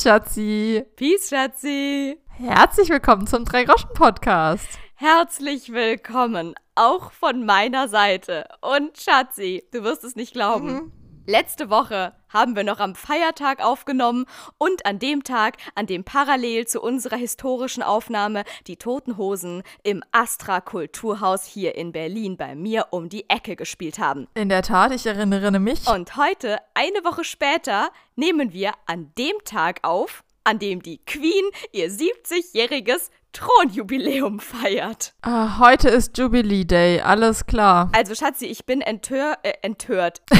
Peace, Schatzi. Peace, Schatzi. Herzlich willkommen zum Drei-Groschen-Podcast. Herzlich willkommen, auch von meiner Seite. Und Schatzi, du wirst es nicht glauben. Mhm. Letzte Woche haben wir noch am Feiertag aufgenommen und an dem Tag, an dem parallel zu unserer historischen Aufnahme die Toten Hosen im Astra Kulturhaus hier in Berlin bei mir um die Ecke gespielt haben. In der Tat, ich erinnere mich. Und heute, eine Woche später, nehmen wir an dem Tag auf, an dem die Queen ihr 70-jähriges Thronjubiläum feiert. Ah, heute ist Jubilee Day, alles klar. Also Schatzi, ich bin entör äh, enthört.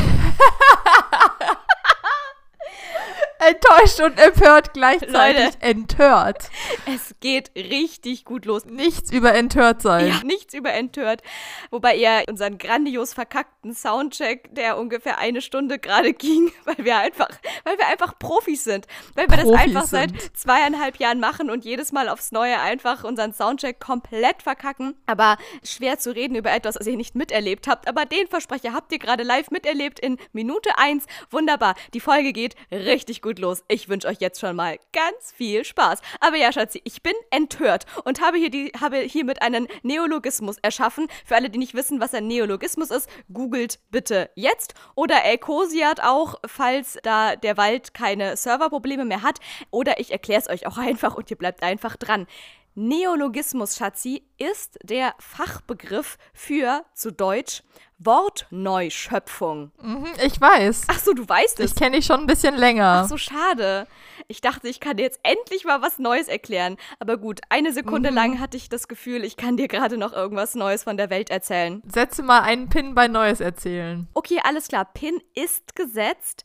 Enttäuscht und empört gleichzeitig. Leute, entört. Es geht richtig gut los. Nichts über entört sein. Ja, nichts über entört. Wobei ihr unseren grandios verkackten Soundcheck, der ungefähr eine Stunde gerade ging, weil wir einfach, weil wir einfach Profis sind. Weil wir Profis das einfach sind. seit zweieinhalb Jahren machen und jedes Mal aufs Neue einfach unseren Soundcheck komplett verkacken. Aber schwer zu reden über etwas, was ihr nicht miterlebt habt. Aber den Versprecher habt ihr gerade live miterlebt in Minute 1. Wunderbar. Die Folge geht richtig gut gut los. Ich wünsche euch jetzt schon mal ganz viel Spaß. Aber ja, Schatzi, ich bin enthört und habe, hier die, habe hiermit einen Neologismus erschaffen. Für alle, die nicht wissen, was ein Neologismus ist, googelt bitte jetzt. Oder Elkosiat auch, falls da der Wald keine Serverprobleme mehr hat. Oder ich erkläre es euch auch einfach und ihr bleibt einfach dran. Neologismus, Schatzi, ist der Fachbegriff für, zu Deutsch, Wortneuschöpfung. Mhm, ich weiß. Ach so, du weißt es. Ich kenne dich schon ein bisschen länger. Ach so, schade. Ich dachte, ich kann dir jetzt endlich mal was Neues erklären. Aber gut, eine Sekunde mhm. lang hatte ich das Gefühl, ich kann dir gerade noch irgendwas Neues von der Welt erzählen. Setze mal einen Pin bei Neues erzählen. Okay, alles klar. Pin ist gesetzt.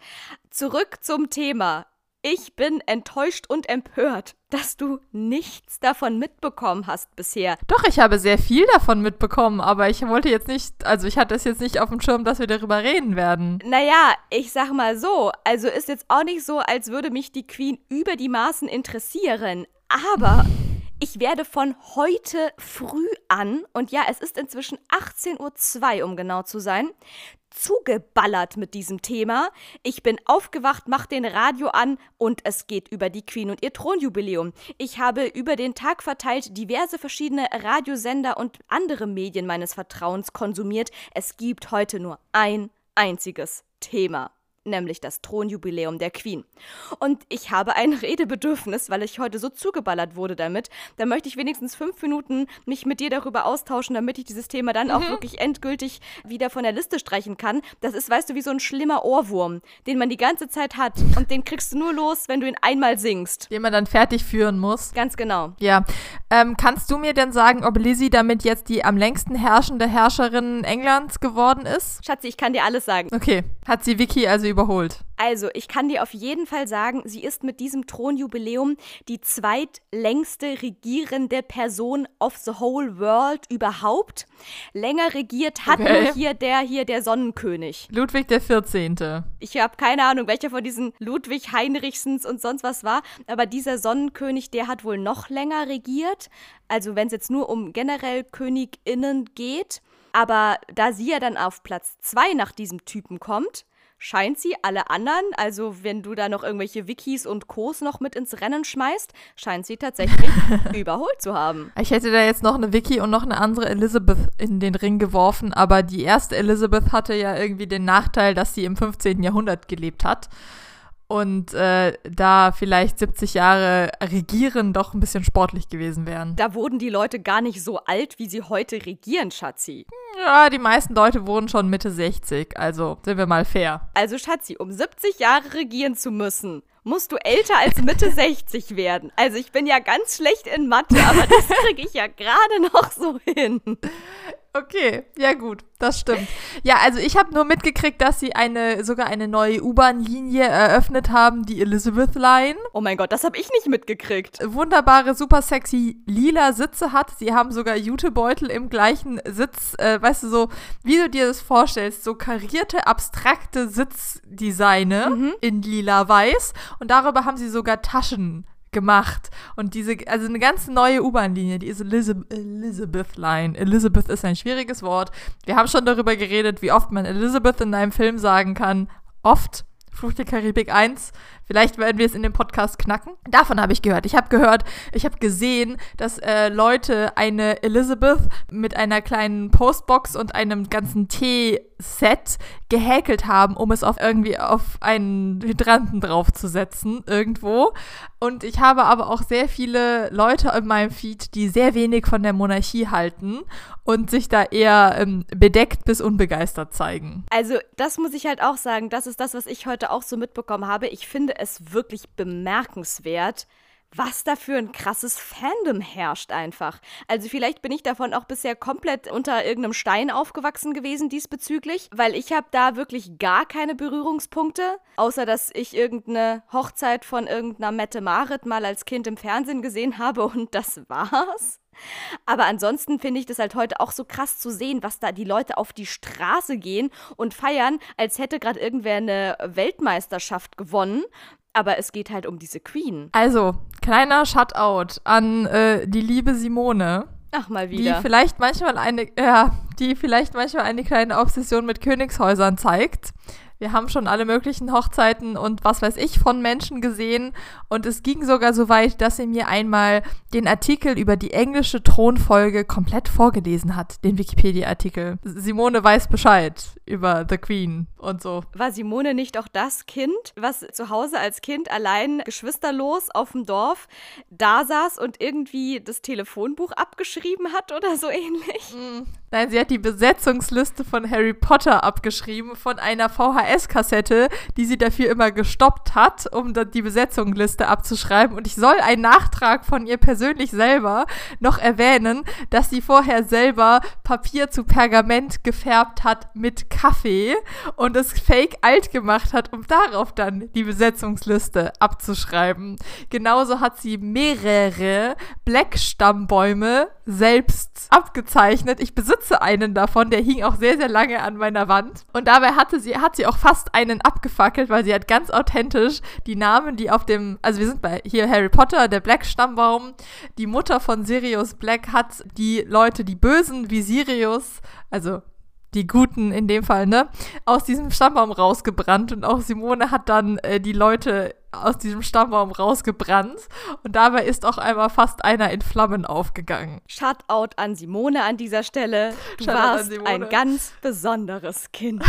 Zurück zum Thema. Ich bin enttäuscht und empört, dass du nichts davon mitbekommen hast bisher. Doch, ich habe sehr viel davon mitbekommen, aber ich wollte jetzt nicht, also ich hatte es jetzt nicht auf dem Schirm, dass wir darüber reden werden. Naja, ich sag mal so, also ist jetzt auch nicht so, als würde mich die Queen über die Maßen interessieren, aber ich werde von heute früh an, und ja, es ist inzwischen 18.02 Uhr, um genau zu sein, zugeballert mit diesem Thema. Ich bin aufgewacht, mach den Radio an und es geht über die Queen und ihr Thronjubiläum. Ich habe über den Tag verteilt diverse verschiedene Radiosender und andere Medien meines Vertrauens konsumiert. Es gibt heute nur ein einziges Thema nämlich das Thronjubiläum der Queen. Und ich habe ein Redebedürfnis, weil ich heute so zugeballert wurde damit. Da möchte ich wenigstens fünf Minuten mich mit dir darüber austauschen, damit ich dieses Thema dann mhm. auch wirklich endgültig wieder von der Liste streichen kann. Das ist, weißt du, wie so ein schlimmer Ohrwurm, den man die ganze Zeit hat. Und den kriegst du nur los, wenn du ihn einmal singst. Den man dann fertig führen muss. Ganz genau. Ja. Ähm, kannst du mir denn sagen, ob Lizzie damit jetzt die am längsten herrschende Herrscherin Englands geworden ist? Schatzi, ich kann dir alles sagen. Okay. Hat sie Vicky also überholt. Also, ich kann dir auf jeden Fall sagen, sie ist mit diesem Thronjubiläum die zweitlängste regierende Person of the whole world überhaupt. Länger regiert hat okay. nur hier der hier der Sonnenkönig. Ludwig der 14. Ich habe keine Ahnung, welcher von diesen Ludwig Heinrichsens und sonst was war, aber dieser Sonnenkönig, der hat wohl noch länger regiert. Also, wenn es jetzt nur um generell Königinnen geht. Aber da sie ja dann auf Platz 2 nach diesem Typen kommt, scheint sie alle anderen, also wenn du da noch irgendwelche Wikis und Kos noch mit ins Rennen schmeißt, scheint sie tatsächlich überholt zu haben. Ich hätte da jetzt noch eine Wiki und noch eine andere Elizabeth in den Ring geworfen, aber die erste Elizabeth hatte ja irgendwie den Nachteil, dass sie im 15. Jahrhundert gelebt hat und äh, da vielleicht 70 Jahre regieren doch ein bisschen sportlich gewesen wären. Da wurden die Leute gar nicht so alt, wie sie heute regieren, Schatzi. Ja, die meisten Leute wurden schon Mitte 60, also sind wir mal fair. Also Schatzi, um 70 Jahre regieren zu müssen, musst du älter als Mitte 60 werden. Also ich bin ja ganz schlecht in Mathe, aber das kriege ich ja gerade noch so hin. Okay, ja gut, das stimmt. Ja, also ich habe nur mitgekriegt, dass sie eine sogar eine neue U-Bahn-Linie eröffnet haben, die Elizabeth Line. Oh mein Gott, das habe ich nicht mitgekriegt. Wunderbare, super sexy lila Sitze hat. Sie haben sogar Jutebeutel im gleichen Sitz, äh, weißt du so, wie du dir das vorstellst, so karierte, abstrakte Sitzdesigne mhm. in lila weiß und darüber haben sie sogar Taschen gemacht. Und diese, also eine ganz neue U-Bahn-Linie, die ist Elizabeth, Elizabeth Line. Elizabeth ist ein schwieriges Wort. Wir haben schon darüber geredet, wie oft man Elizabeth in einem Film sagen kann. Oft. Fluch der Karibik 1. Vielleicht werden wir es in dem Podcast knacken. Davon habe ich gehört. Ich habe gehört, ich habe gesehen, dass äh, Leute eine Elizabeth mit einer kleinen Postbox und einem ganzen Tee-Set gehäkelt haben, um es auf irgendwie auf einen Hydranten draufzusetzen irgendwo. Und ich habe aber auch sehr viele Leute in meinem Feed, die sehr wenig von der Monarchie halten und sich da eher ähm, bedeckt bis unbegeistert zeigen. Also, das muss ich halt auch sagen. Das ist das, was ich heute auch so mitbekommen habe. Ich finde es wirklich bemerkenswert, was da für ein krasses Fandom herrscht einfach. Also vielleicht bin ich davon auch bisher komplett unter irgendeinem Stein aufgewachsen gewesen diesbezüglich, weil ich habe da wirklich gar keine Berührungspunkte, außer dass ich irgendeine Hochzeit von irgendeiner Mette Marit mal als Kind im Fernsehen gesehen habe und das war's. Aber ansonsten finde ich das halt heute auch so krass zu sehen, was da die Leute auf die Straße gehen und feiern, als hätte gerade irgendwer eine Weltmeisterschaft gewonnen aber es geht halt um diese Queen. Also, kleiner Shutout an äh, die liebe Simone. Ach, mal wieder. Die vielleicht manchmal eine, ja, die vielleicht manchmal eine kleine Obsession mit Königshäusern zeigt. Wir haben schon alle möglichen Hochzeiten und was weiß ich von Menschen gesehen. Und es ging sogar so weit, dass sie mir einmal den Artikel über die englische Thronfolge komplett vorgelesen hat, den Wikipedia-Artikel. Simone weiß Bescheid über The Queen und so. War Simone nicht auch das Kind, was zu Hause als Kind allein geschwisterlos auf dem Dorf da saß und irgendwie das Telefonbuch abgeschrieben hat oder so ähnlich? Mm. Nein, sie hat die Besetzungsliste von Harry Potter abgeschrieben von einer VHS-Kassette, die sie dafür immer gestoppt hat, um die Besetzungsliste abzuschreiben. Und ich soll einen Nachtrag von ihr persönlich selber noch erwähnen, dass sie vorher selber Papier zu Pergament gefärbt hat mit Kaffee und es fake alt gemacht hat, um darauf dann die Besetzungsliste abzuschreiben. Genauso hat sie mehrere Black-Stammbäume selbst abgezeichnet. Ich besitze einen davon, der hing auch sehr, sehr lange an meiner Wand. Und dabei hatte sie, hat sie auch fast einen abgefackelt, weil sie hat ganz authentisch die Namen, die auf dem, also wir sind bei hier Harry Potter, der Black-Stammbaum, die Mutter von Sirius Black hat die Leute, die Bösen wie Sirius, also die Guten in dem Fall, ne, aus diesem Stammbaum rausgebrannt und auch Simone hat dann äh, die Leute aus diesem Stammbaum rausgebrannt und dabei ist auch einmal fast einer in Flammen aufgegangen. Shoutout an Simone an dieser Stelle. Du Shoutout warst ein ganz besonderes Kind.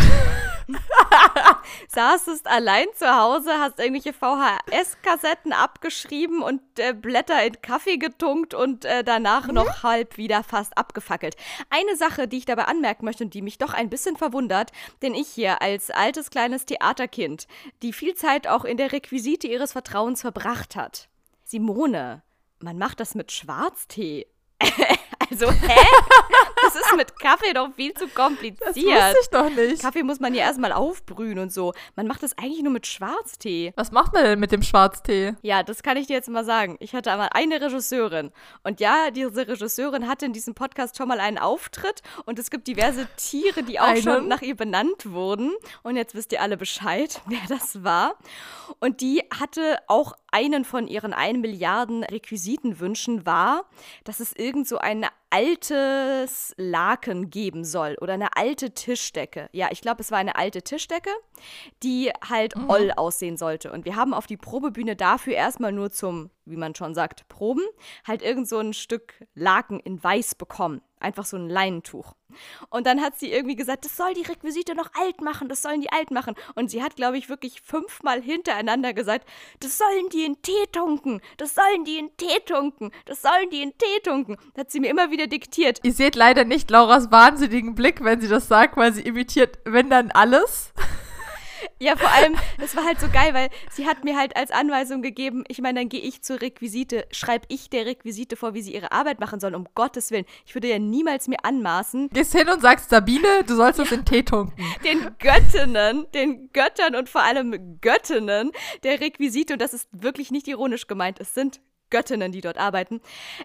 Saßest allein zu Hause, hast irgendwelche VHS-Kassetten abgeschrieben und äh, Blätter in Kaffee getunkt und äh, danach mhm. noch halb wieder fast abgefackelt. Eine Sache, die ich dabei anmerken möchte und die mich doch ein bisschen verwundert, denn ich hier als altes kleines Theaterkind, die viel Zeit auch in der Requisite ihres Vertrauens verbracht hat. Simone, man macht das mit Schwarztee. Also, hä? Das ist mit Kaffee doch viel zu kompliziert. Das wusste ich doch nicht. Kaffee muss man ja erstmal aufbrühen und so. Man macht das eigentlich nur mit Schwarztee. Was macht man denn mit dem Schwarztee? Ja, das kann ich dir jetzt mal sagen. Ich hatte einmal eine Regisseurin. Und ja, diese Regisseurin hatte in diesem Podcast schon mal einen Auftritt. Und es gibt diverse Tiere, die auch einen? schon nach ihr benannt wurden. Und jetzt wisst ihr alle Bescheid, wer das war. Und die hatte auch einen von ihren 1 Milliarden Requisitenwünschen war, dass es irgend so eine altes Laken geben soll oder eine alte Tischdecke. Ja, ich glaube, es war eine alte Tischdecke, die halt mhm. oll aussehen sollte. Und wir haben auf die Probebühne dafür erstmal nur zum, wie man schon sagt, Proben, halt irgend so ein Stück Laken in Weiß bekommen. Einfach so ein Leinentuch. Und dann hat sie irgendwie gesagt, das soll die Requisite noch alt machen, das sollen die alt machen. Und sie hat, glaube ich, wirklich fünfmal hintereinander gesagt, das sollen die in Tee tunken, das sollen die in Tee tunken, das sollen die in Tee tunken. Das hat sie mir immer wieder diktiert. Ihr seht leider nicht Lauras wahnsinnigen Blick, wenn sie das sagt, weil sie imitiert, wenn dann alles. Ja, vor allem, das war halt so geil, weil sie hat mir halt als Anweisung gegeben, ich meine, dann gehe ich zur Requisite, schreibe ich der Requisite vor, wie sie ihre Arbeit machen sollen, um Gottes Willen. Ich würde ja niemals mir anmaßen. Gehst hin und sagst, Sabine, du sollst uns ja, in Tee tunken. Den Göttinnen, den Göttern und vor allem Göttinnen der Requisite, und das ist wirklich nicht ironisch gemeint, es sind Göttinnen, die dort arbeiten,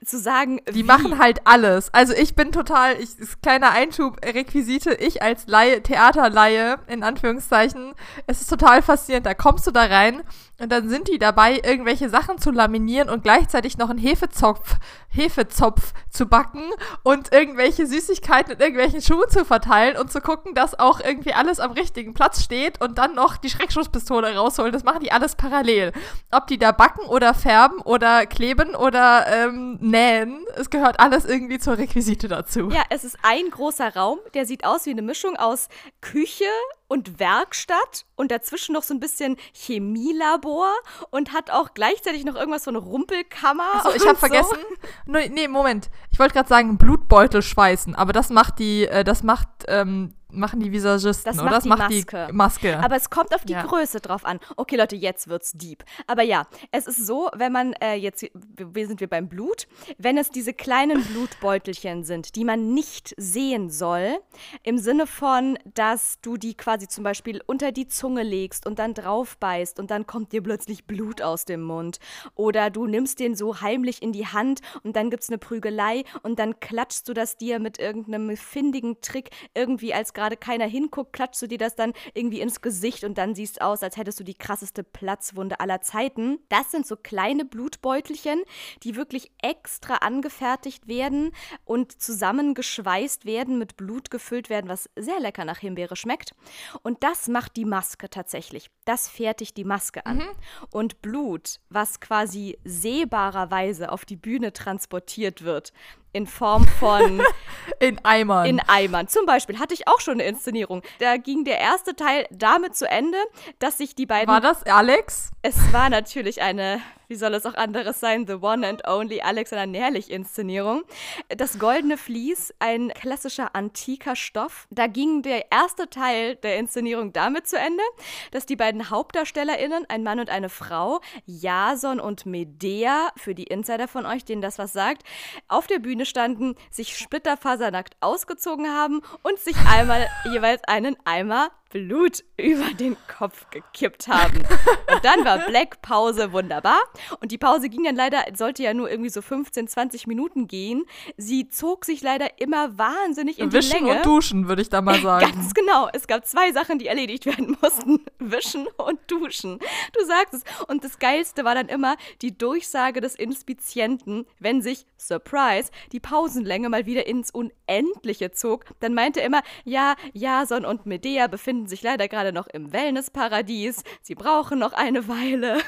zu sagen, die machen halt alles. Also ich bin total, ich, ist kleiner Einschub, Requisite, ich als Laie, Theaterlaie, in Anführungszeichen, es ist total faszinierend. Da kommst du da rein und dann sind die dabei, irgendwelche Sachen zu laminieren und gleichzeitig noch einen Hefezopf Hefezopf zu backen und irgendwelche Süßigkeiten in irgendwelchen Schuhen zu verteilen und zu gucken, dass auch irgendwie alles am richtigen Platz steht und dann noch die Schreckschusspistole rausholen. Das machen die alles parallel. Ob die da backen oder färben oder kleben oder ähm, nähen, es gehört alles irgendwie zur Requisite dazu. Ja, es ist ein großer Raum, der sieht aus wie eine Mischung aus Küche, und Werkstatt und dazwischen noch so ein bisschen Chemielabor und hat auch gleichzeitig noch irgendwas von Rumpelkammer. Also ich habe so. vergessen. Nee, Moment. Ich wollte gerade sagen Blutbeutel schweißen, aber das macht die, äh, das macht ähm, machen die Visagisten, das oder? das macht die Maske. die Maske. Aber es kommt auf die ja. Größe drauf an. Okay, Leute, jetzt wird's deep. Aber ja, es ist so, wenn man äh, jetzt, wir sind wir beim Blut, wenn es diese kleinen Blutbeutelchen sind, die man nicht sehen soll, im Sinne von, dass du die quasi zum Beispiel unter die Zunge legst und dann drauf beißt und dann kommt dir plötzlich Blut aus dem Mund. Oder du nimmst den so heimlich in die Hand und dann gibt's eine Prügelei und dann klatschst du das dir mit irgendeinem findigen Trick irgendwie als gerade keiner hinguckt, klatschst du dir das dann irgendwie ins Gesicht und dann siehst aus, als hättest du die krasseste Platzwunde aller Zeiten. Das sind so kleine Blutbeutelchen, die wirklich extra angefertigt werden und zusammengeschweißt werden, mit Blut gefüllt werden, was sehr lecker nach Himbeere schmeckt. Und das macht die Maske tatsächlich. Das fertigt die Maske an. Mhm. Und Blut, was quasi sehbarerweise auf die Bühne transportiert wird, in Form von. in Eimern. In Eimern. Zum Beispiel hatte ich auch schon eine Inszenierung. Da ging der erste Teil damit zu Ende, dass sich die beiden. War das Alex? Es war natürlich eine wie soll es auch anderes sein, The One and Only Alexander Nährlich-Inszenierung. Das Goldene Vlies, ein klassischer antiker Stoff. Da ging der erste Teil der Inszenierung damit zu Ende, dass die beiden HauptdarstellerInnen, ein Mann und eine Frau, Jason und Medea, für die Insider von euch, denen das was sagt, auf der Bühne standen, sich splitterfasernackt ausgezogen haben und sich einmal jeweils einen Eimer Blut über den Kopf gekippt haben. Und dann war Black Pause wunderbar. Und die Pause ging dann leider, sollte ja nur irgendwie so 15, 20 Minuten gehen. Sie zog sich leider immer wahnsinnig in Wischen die Länge. und duschen, würde ich da mal sagen. Ganz genau. Es gab zwei Sachen, die erledigt werden mussten. Wischen und duschen. Du sagst es. Und das Geilste war dann immer die Durchsage des Inspizienten, wenn sich, Surprise, die Pausenlänge mal wieder ins Unendliche zog. Dann meinte er immer, ja, Jason und Medea befinden befinden sich leider gerade noch im Wellnessparadies. Sie brauchen noch eine Weile.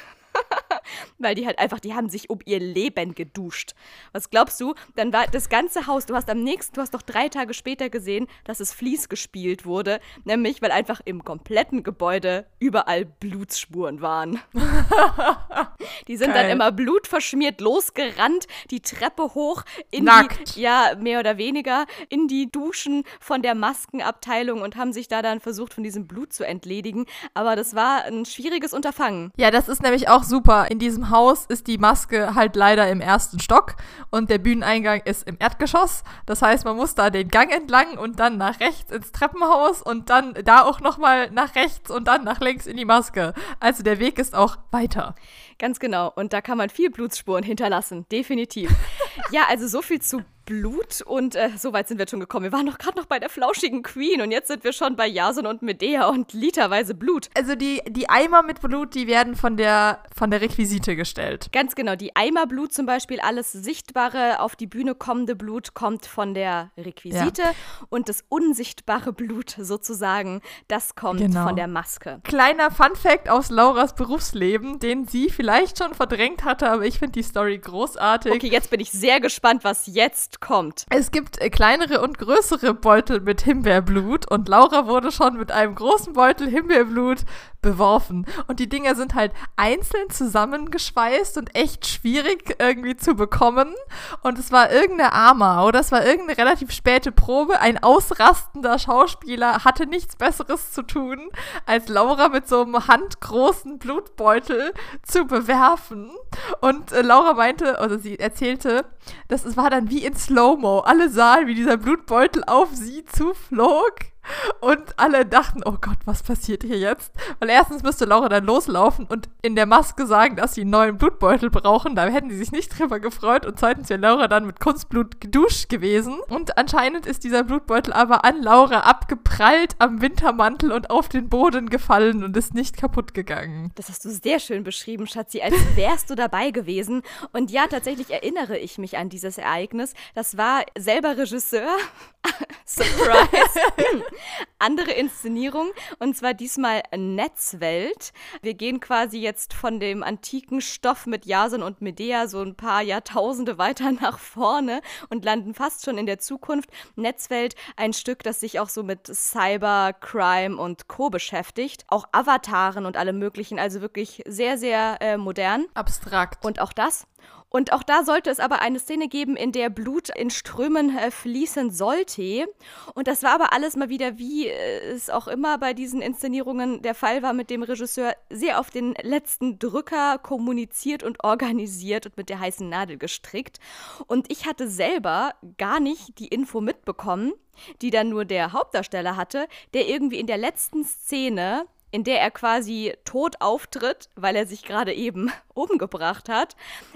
Weil die halt einfach, die haben sich um ihr Leben geduscht. Was glaubst du? Dann war das ganze Haus, du hast am nächsten, du hast doch drei Tage später gesehen, dass es Fließ gespielt wurde. Nämlich, weil einfach im kompletten Gebäude überall Blutsspuren waren. die sind Geil. dann immer blutverschmiert losgerannt, die Treppe hoch in Nackt. die, ja, mehr oder weniger, in die Duschen von der Maskenabteilung und haben sich da dann versucht, von diesem Blut zu entledigen. Aber das war ein schwieriges Unterfangen. Ja, das ist nämlich auch super. In diesem Haus ist die Maske halt leider im ersten Stock und der Bühneneingang ist im Erdgeschoss. Das heißt, man muss da den Gang entlang und dann nach rechts ins Treppenhaus und dann da auch nochmal nach rechts und dann nach links in die Maske. Also der Weg ist auch weiter. Ganz genau. Und da kann man viel Blutspuren hinterlassen. Definitiv. ja, also so viel zu Blut und äh, so weit sind wir schon gekommen. Wir waren doch gerade noch bei der flauschigen Queen und jetzt sind wir schon bei Jason und Medea und literweise Blut. Also die, die Eimer mit Blut, die werden von der, von der Requisite gestellt. Ganz genau. Die Eimer Blut zum Beispiel, alles sichtbare, auf die Bühne kommende Blut kommt von der Requisite ja. und das unsichtbare Blut sozusagen, das kommt genau. von der Maske. Kleiner Fun-Fact aus Lauras Berufsleben, den sie vielleicht schon verdrängt hatte, aber ich finde die Story großartig. Okay, jetzt bin ich sehr gespannt, was jetzt kommt. Es gibt äh, kleinere und größere Beutel mit Himbeerblut und Laura wurde schon mit einem großen Beutel Himbeerblut beworfen. Und die Dinger sind halt einzeln zusammengeschweißt und echt schwierig irgendwie zu bekommen. Und es war irgendeine Arma oder es war irgendeine relativ späte Probe. Ein ausrastender Schauspieler hatte nichts Besseres zu tun, als Laura mit so einem handgroßen Blutbeutel zu bewerfen. Und äh, Laura meinte, oder sie erzählte, das war dann wie in Slow-Mo. Alle sahen, wie dieser Blutbeutel auf sie zuflog Und alle dachten, oh Gott, was passiert hier jetzt? Weil erstens müsste Laura dann loslaufen und in der Maske sagen, dass sie einen neuen Blutbeutel brauchen. Da hätten sie sich nicht drüber gefreut. Und zweitens wäre Laura dann mit Kunstblut geduscht gewesen. Und anscheinend ist dieser Blutbeutel aber an Laura abgeprallt am Wintermantel und auf den Boden gefallen und ist nicht kaputt gegangen. Das hast du sehr schön beschrieben, Schatzi, als wärst du dabei gewesen. Und ja, tatsächlich erinnere ich mich an dieses Ereignis. Das war selber Regisseur. Surprise. Andere Inszenierung und zwar diesmal Netzwelt. Wir gehen quasi jetzt von dem antiken Stoff mit Jason und Medea so ein paar Jahrtausende weiter nach vorne und landen fast schon in der Zukunft. Netzwelt, ein Stück, das sich auch so mit Cyber, Crime und Co. beschäftigt. Auch Avataren und alle möglichen, also wirklich sehr, sehr äh, modern. Abstrakt. Und auch das und auch da sollte es aber eine Szene geben, in der Blut in Strömen äh, fließen sollte. Und das war aber alles mal wieder, wie äh, es auch immer bei diesen Inszenierungen der Fall war, mit dem Regisseur sehr auf den letzten Drücker kommuniziert und organisiert und mit der heißen Nadel gestrickt. Und ich hatte selber gar nicht die Info mitbekommen, die dann nur der Hauptdarsteller hatte, der irgendwie in der letzten Szene in der er quasi tot auftritt, weil er sich gerade eben umgebracht hat,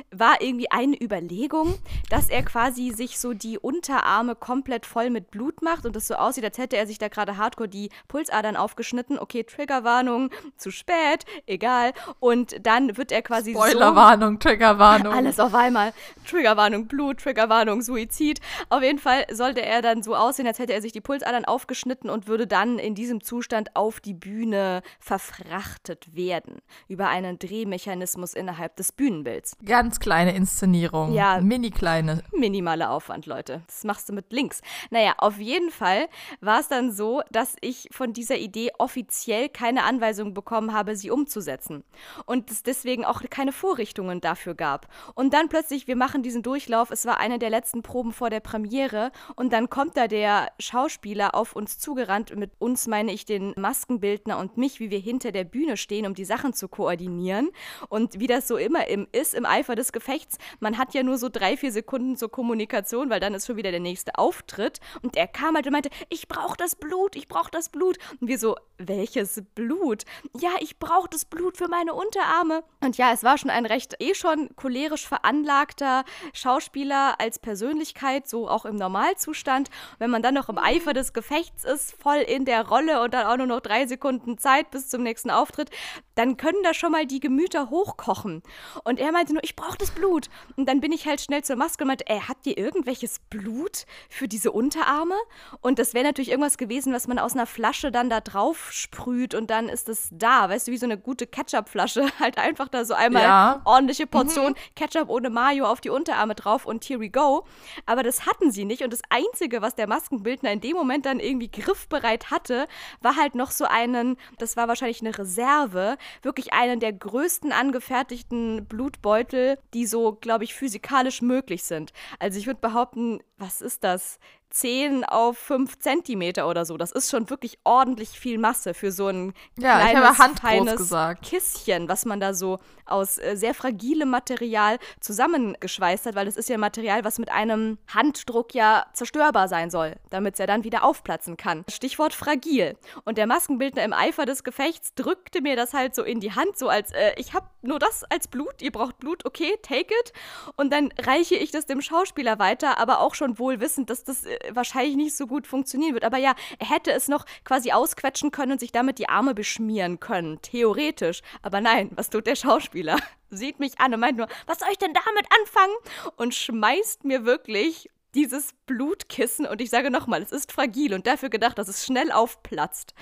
war irgendwie eine Überlegung, dass er quasi sich so die Unterarme komplett voll mit Blut macht und es so aussieht, als hätte er sich da gerade hardcore die Pulsadern aufgeschnitten. Okay, Triggerwarnung, zu spät, egal. Und dann wird er quasi Spoilerwarnung, so, Triggerwarnung. Alles auf einmal. Triggerwarnung, Blut, Triggerwarnung, Suizid. Auf jeden Fall sollte er dann so aussehen, als hätte er sich die Pulsadern aufgeschnitten und würde dann in diesem Zustand auf die Bühne verfrachtet werden über einen Drehmechanismus innerhalb des Bühnenbilds. Ganz kleine Inszenierung. Ja. Mini kleine. Minimaler Aufwand, Leute. Das machst du mit links. Naja, auf jeden Fall war es dann so, dass ich von dieser Idee offiziell keine Anweisung bekommen habe, sie umzusetzen. Und es deswegen auch keine Vorrichtungen dafür gab. Und dann plötzlich, wir machen diesen Durchlauf. Es war eine der letzten Proben vor der Premiere. Und dann kommt da der Schauspieler auf uns zugerannt. Mit uns meine ich den Maskenbildner und mich wie wir hinter der Bühne stehen, um die Sachen zu koordinieren. Und wie das so immer im, ist im Eifer des Gefechts, man hat ja nur so drei, vier Sekunden zur Kommunikation, weil dann ist schon wieder der nächste Auftritt. Und er kam halt und meinte, ich brauche das Blut, ich brauche das Blut. Und wir so, welches Blut? Ja, ich brauche das Blut für meine Unterarme. Und ja, es war schon ein recht eh schon cholerisch veranlagter Schauspieler als Persönlichkeit, so auch im Normalzustand. Wenn man dann noch im Eifer des Gefechts ist, voll in der Rolle und dann auch nur noch drei Sekunden Zeit, Zeit bis zum nächsten Auftritt, dann können da schon mal die Gemüter hochkochen. Und er meinte nur, ich brauche das Blut. Und dann bin ich halt schnell zur Maske und meinte, ey, habt ihr irgendwelches Blut für diese Unterarme? Und das wäre natürlich irgendwas gewesen, was man aus einer Flasche dann da drauf sprüht und dann ist es da. Weißt du, wie so eine gute Ketchup-Flasche. Halt einfach da so einmal ja. ordentliche Portion mhm. Ketchup ohne Mayo auf die Unterarme drauf und here we go. Aber das hatten sie nicht. Und das Einzige, was der Maskenbildner in dem Moment dann irgendwie griffbereit hatte, war halt noch so einen, das war wahrscheinlich eine Reserve, wirklich einen der größten angefertigten Blutbeutel, die so, glaube ich, physikalisch möglich sind. Also ich würde behaupten, was ist das? 10 auf 5 Zentimeter oder so. Das ist schon wirklich ordentlich viel Masse für so ein ja, kleines, feines. Kisschen, was man da so aus äh, sehr fragilem Material zusammengeschweißt hat, weil das ist ja Material, was mit einem Handdruck ja zerstörbar sein soll, damit es ja dann wieder aufplatzen kann. Stichwort fragil. Und der Maskenbildner im Eifer des Gefechts drückte mir das halt so in die Hand, so als äh, ich habe nur das als Blut, ihr braucht Blut, okay, take it. Und dann reiche ich das dem Schauspieler weiter, aber auch schon wohl wissend, dass das äh, wahrscheinlich nicht so gut funktionieren wird. Aber ja, er hätte es noch quasi ausquetschen können und sich damit die Arme beschmieren können, theoretisch. Aber nein, was tut der Schauspieler? Sieht mich an und meint nur, was soll ich denn damit anfangen? Und schmeißt mir wirklich dieses Blutkissen, und ich sage nochmal, es ist fragil und dafür gedacht, dass es schnell aufplatzt,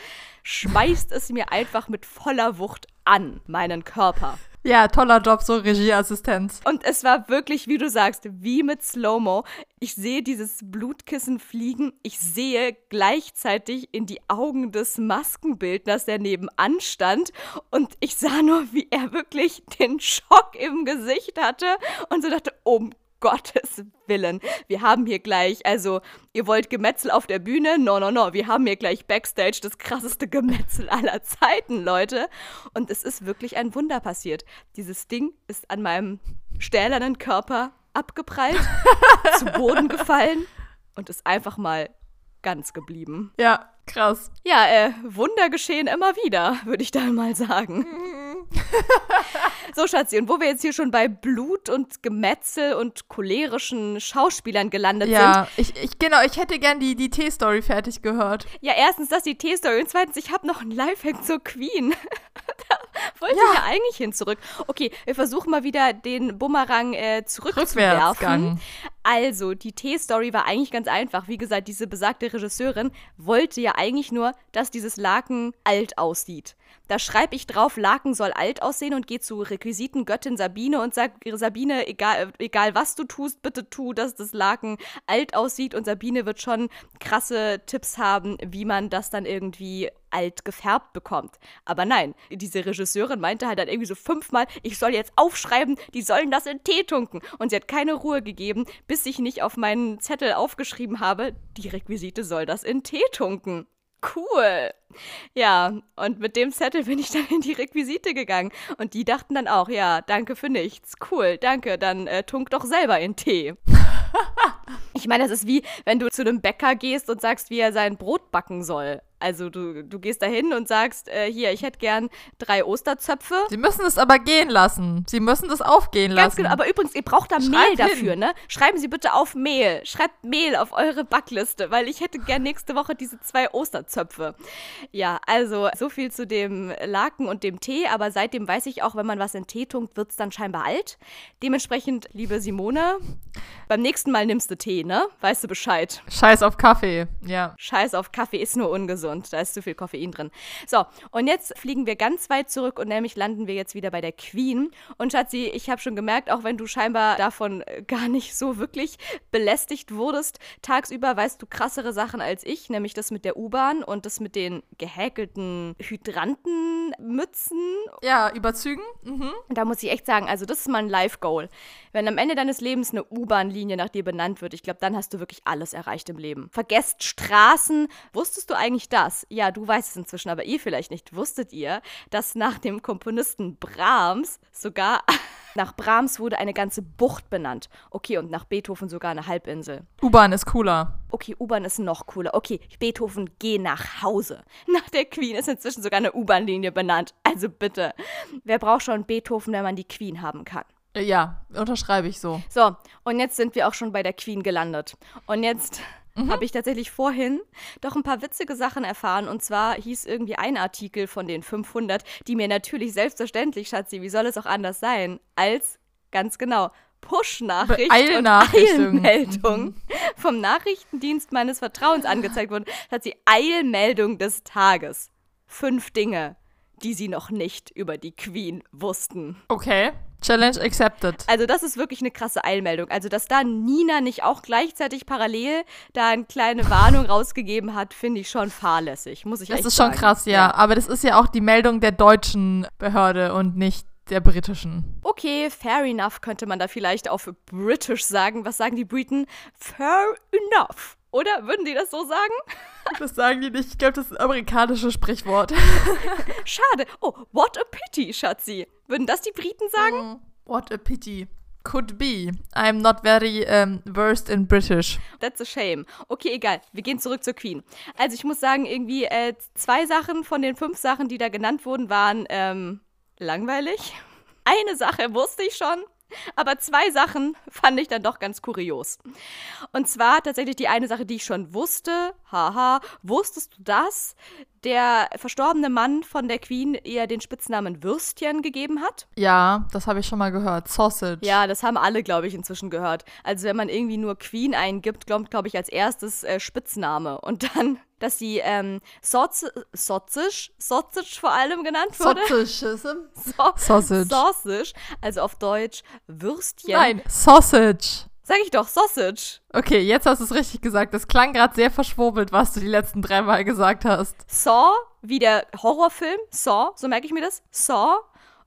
schmeißt es mir einfach mit voller Wucht an meinen Körper. Ja, toller Job, so Regieassistenz. Und es war wirklich, wie du sagst, wie mit Slow-Mo. Ich sehe dieses Blutkissen fliegen. Ich sehe gleichzeitig in die Augen des Maskenbildners, der nebenan stand. Und ich sah nur, wie er wirklich den Schock im Gesicht hatte und so dachte, um Gottes Willen. Wir haben hier gleich, also, ihr wollt Gemetzel auf der Bühne? No, no, no. Wir haben hier gleich Backstage das krasseste Gemetzel aller Zeiten, Leute. Und es ist wirklich ein Wunder passiert. Dieses Ding ist an meinem stählernen Körper abgeprallt, zu Boden gefallen und ist einfach mal ganz geblieben. Ja, Krass. Ja, äh, Wunder geschehen immer wieder, würde ich dann mal sagen. so, Schatzi, und wo wir jetzt hier schon bei Blut und Gemetzel und cholerischen Schauspielern gelandet Ja, sind. ich, ich, genau, ich hätte gern die, die T-Story fertig gehört. Ja, erstens das die T-Story und zweitens, ich habe noch einen Lifehack zur Queen. da wollte Ja. ich ja eigentlich hin zurück. Okay, wir versuchen mal wieder den Bumerang äh, zurückzuwerfen. Also, die T-Story war eigentlich ganz einfach. Wie gesagt, diese besagte Regisseurin wollte ja eigentlich nur, dass dieses Laken alt aussieht. Da schreibe ich drauf, Laken soll alt aussehen und gehe zu Requisitengöttin Sabine und sage, Sabine, egal, egal was du tust, bitte tu, dass das Laken alt aussieht. Und Sabine wird schon krasse Tipps haben, wie man das dann irgendwie alt gefärbt bekommt. Aber nein, diese Regisseurin meinte halt dann irgendwie so fünfmal, ich soll jetzt aufschreiben, die sollen das in Tee tunken. Und sie hat keine Ruhe gegeben, bis ich nicht auf meinen Zettel aufgeschrieben habe, die Requisite soll das in Tee tunken. Cool. Ja, und mit dem Zettel bin ich dann in die Requisite gegangen. Und die dachten dann auch, ja, danke für nichts. Cool, danke, dann äh, tunk doch selber in Tee. Ich meine, das ist wie, wenn du zu einem Bäcker gehst und sagst, wie er sein Brot backen soll. Also du, du gehst da hin und sagst, äh, hier, ich hätte gern drei Osterzöpfe. Sie müssen es aber gehen lassen. Sie müssen das aufgehen lassen. Ganz genau, aber übrigens, ihr braucht da Schreib Mehl hin. dafür, ne? Schreiben Sie bitte auf Mehl. Schreibt Mehl auf eure Backliste, weil ich hätte gern nächste Woche diese zwei Osterzöpfe. Ja, also so viel zu dem Laken und dem Tee, aber seitdem weiß ich auch, wenn man was in Tee tunkt, wird es dann scheinbar alt. Dementsprechend, liebe Simone, beim nächsten Mal nimmst du Tee, ne? Weißt du Bescheid. Scheiß auf Kaffee. Ja. Scheiß auf Kaffee ist nur ungesund. Da ist zu viel Koffein drin. So, und jetzt fliegen wir ganz weit zurück und nämlich landen wir jetzt wieder bei der Queen. Und Schatzi, ich habe schon gemerkt, auch wenn du scheinbar davon äh, gar nicht so wirklich belästigt wurdest, tagsüber weißt du krassere Sachen als ich, nämlich das mit der U-Bahn und das mit den gehäkelten Hydrantenmützen Ja, überzügen. Mhm. da muss ich echt sagen, also das ist mal ein Life-Goal. Wenn am Ende deines Lebens eine U-Bahn-Linie nach dir benannt wird, ich glaube, dann hast du wirklich alles erreicht im Leben. Vergesst Straßen. Wusstest du eigentlich das? Ja, du weißt es inzwischen, aber ihr vielleicht nicht. Wusstet ihr, dass nach dem Komponisten Brahms sogar nach Brahms wurde eine ganze Bucht benannt? Okay, und nach Beethoven sogar eine Halbinsel. U-Bahn ist cooler. Okay, U-Bahn ist noch cooler. Okay, Beethoven, geh nach Hause. Nach der Queen ist inzwischen sogar eine U-Bahn-Linie benannt. Also bitte, wer braucht schon Beethoven, wenn man die Queen haben kann? Äh, Ja, unterschreibe ich so. So, und jetzt sind wir auch schon bei der Queen gelandet. Und jetzt habe ich tatsächlich vorhin doch ein paar witzige Sachen erfahren. Und zwar hieß irgendwie ein Artikel von den 500, die mir natürlich selbstverständlich, Schatzi, wie soll es auch anders sein, als ganz genau Push-Nachricht und. Eilmeldung vom Nachrichtendienst meines Vertrauens angezeigt wurden. Schatzi, Eilmeldung des Tages. Fünf Dinge, die sie noch nicht über die Queen wussten. Okay. Challenge accepted. Also das ist wirklich eine krasse Eilmeldung. Also dass da Nina nicht auch gleichzeitig parallel da eine kleine Warnung rausgegeben hat, finde ich schon fahrlässig, muss ich Das echt ist schon sagen. krass, ja. Aber das ist ja auch die Meldung der deutschen Behörde und nicht der britischen. Okay, fair enough könnte man da vielleicht auf British sagen. Was sagen die Briten? Fair enough. Oder würden die das so sagen? Das sagen die nicht. Ich glaube, das ist ein amerikanisches Sprichwort. Schade. Oh, what a pity, Schatzi. Würden das die Briten sagen? What a pity. Could be. I'm not very um, versed in British. That's a shame. Okay, egal. Wir gehen zurück zur Queen. Also ich muss sagen, irgendwie äh, zwei Sachen von den fünf Sachen, die da genannt wurden, waren ähm, langweilig. Eine Sache wusste ich schon, aber zwei Sachen fand ich dann doch ganz kurios. Und zwar tatsächlich die eine Sache, die ich schon wusste. Haha, wusstest du das? Der verstorbene Mann von der Queen ihr den Spitznamen Würstchen gegeben hat? Ja, das habe ich schon mal gehört. Sausage. Ja, das haben alle, glaube ich, inzwischen gehört. Also wenn man irgendwie nur Queen eingibt, kommt, glaube ich, als erstes äh, Spitzname. Und dann, dass sie ähm, Sausage, Sausage, Sausage vor allem genannt wurde. Sausage. So Sausage. Sausage, also auf Deutsch Würstchen. Nein, Sausage. Sag ich doch, Sausage. Okay, jetzt hast du es richtig gesagt. Das klang gerade sehr verschwurbelt, was du die letzten drei Mal gesagt hast. Saw, wie der Horrorfilm, Saw, so merke ich mir das, Saw.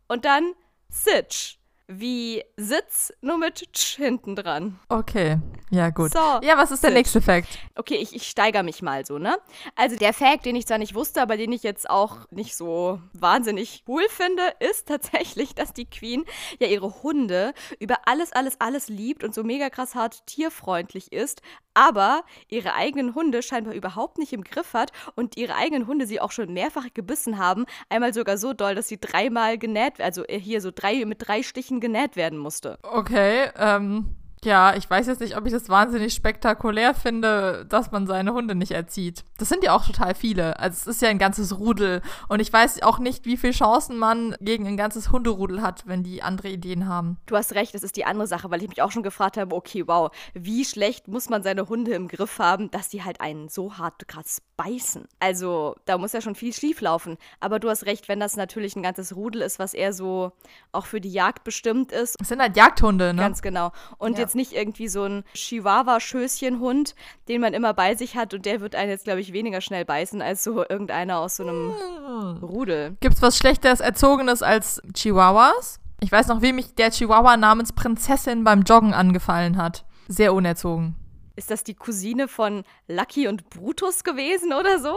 Und dann Sitch, wie Sitz, nur mit Tsch hinten dran. Okay, ja gut. So, ja, was ist der nächste Fact? Okay, ich, ich steigere mich mal so, ne? Also der Fact, den ich zwar nicht wusste, aber den ich jetzt auch nicht so wahnsinnig cool finde, ist tatsächlich, dass die Queen ja ihre Hunde über alles, alles, alles liebt und so mega krass hart tierfreundlich ist. Aber ihre eigenen Hunde scheinbar überhaupt nicht im Griff hat und ihre eigenen Hunde sie auch schon mehrfach gebissen haben. Einmal sogar so doll, dass sie dreimal genäht, also hier so drei mit drei Stichen genäht werden musste. Okay, ähm, ja, ich weiß jetzt nicht, ob ich das wahnsinnig spektakulär finde, dass man seine Hunde nicht erzieht. Das sind ja auch total viele. Also es ist ja ein ganzes Rudel. Und ich weiß auch nicht, wie viele Chancen man gegen ein ganzes Hunderudel hat, wenn die andere Ideen haben. Du hast recht, das ist die andere Sache, weil ich mich auch schon gefragt habe, okay, wow, wie schlecht muss man seine Hunde im Griff haben, dass die halt einen so hart krass beißen. Also da muss ja schon viel schief laufen. Aber du hast recht, wenn das natürlich ein ganzes Rudel ist, was eher so auch für die Jagd bestimmt ist. Es sind halt Jagdhunde, ne? Ganz genau. Und ja. jetzt nicht irgendwie so ein Chihuahua-Schößchenhund, den man immer bei sich hat und der wird einen jetzt, glaube ich, weniger schnell beißen als so irgendeiner aus so einem hm. Rudel. Gibt's was Schlechteres Erzogenes als Chihuahuas? Ich weiß noch, wie mich der Chihuahua namens Prinzessin beim Joggen angefallen hat. Sehr unerzogen. Ist das die Cousine von Lucky und Brutus gewesen oder so?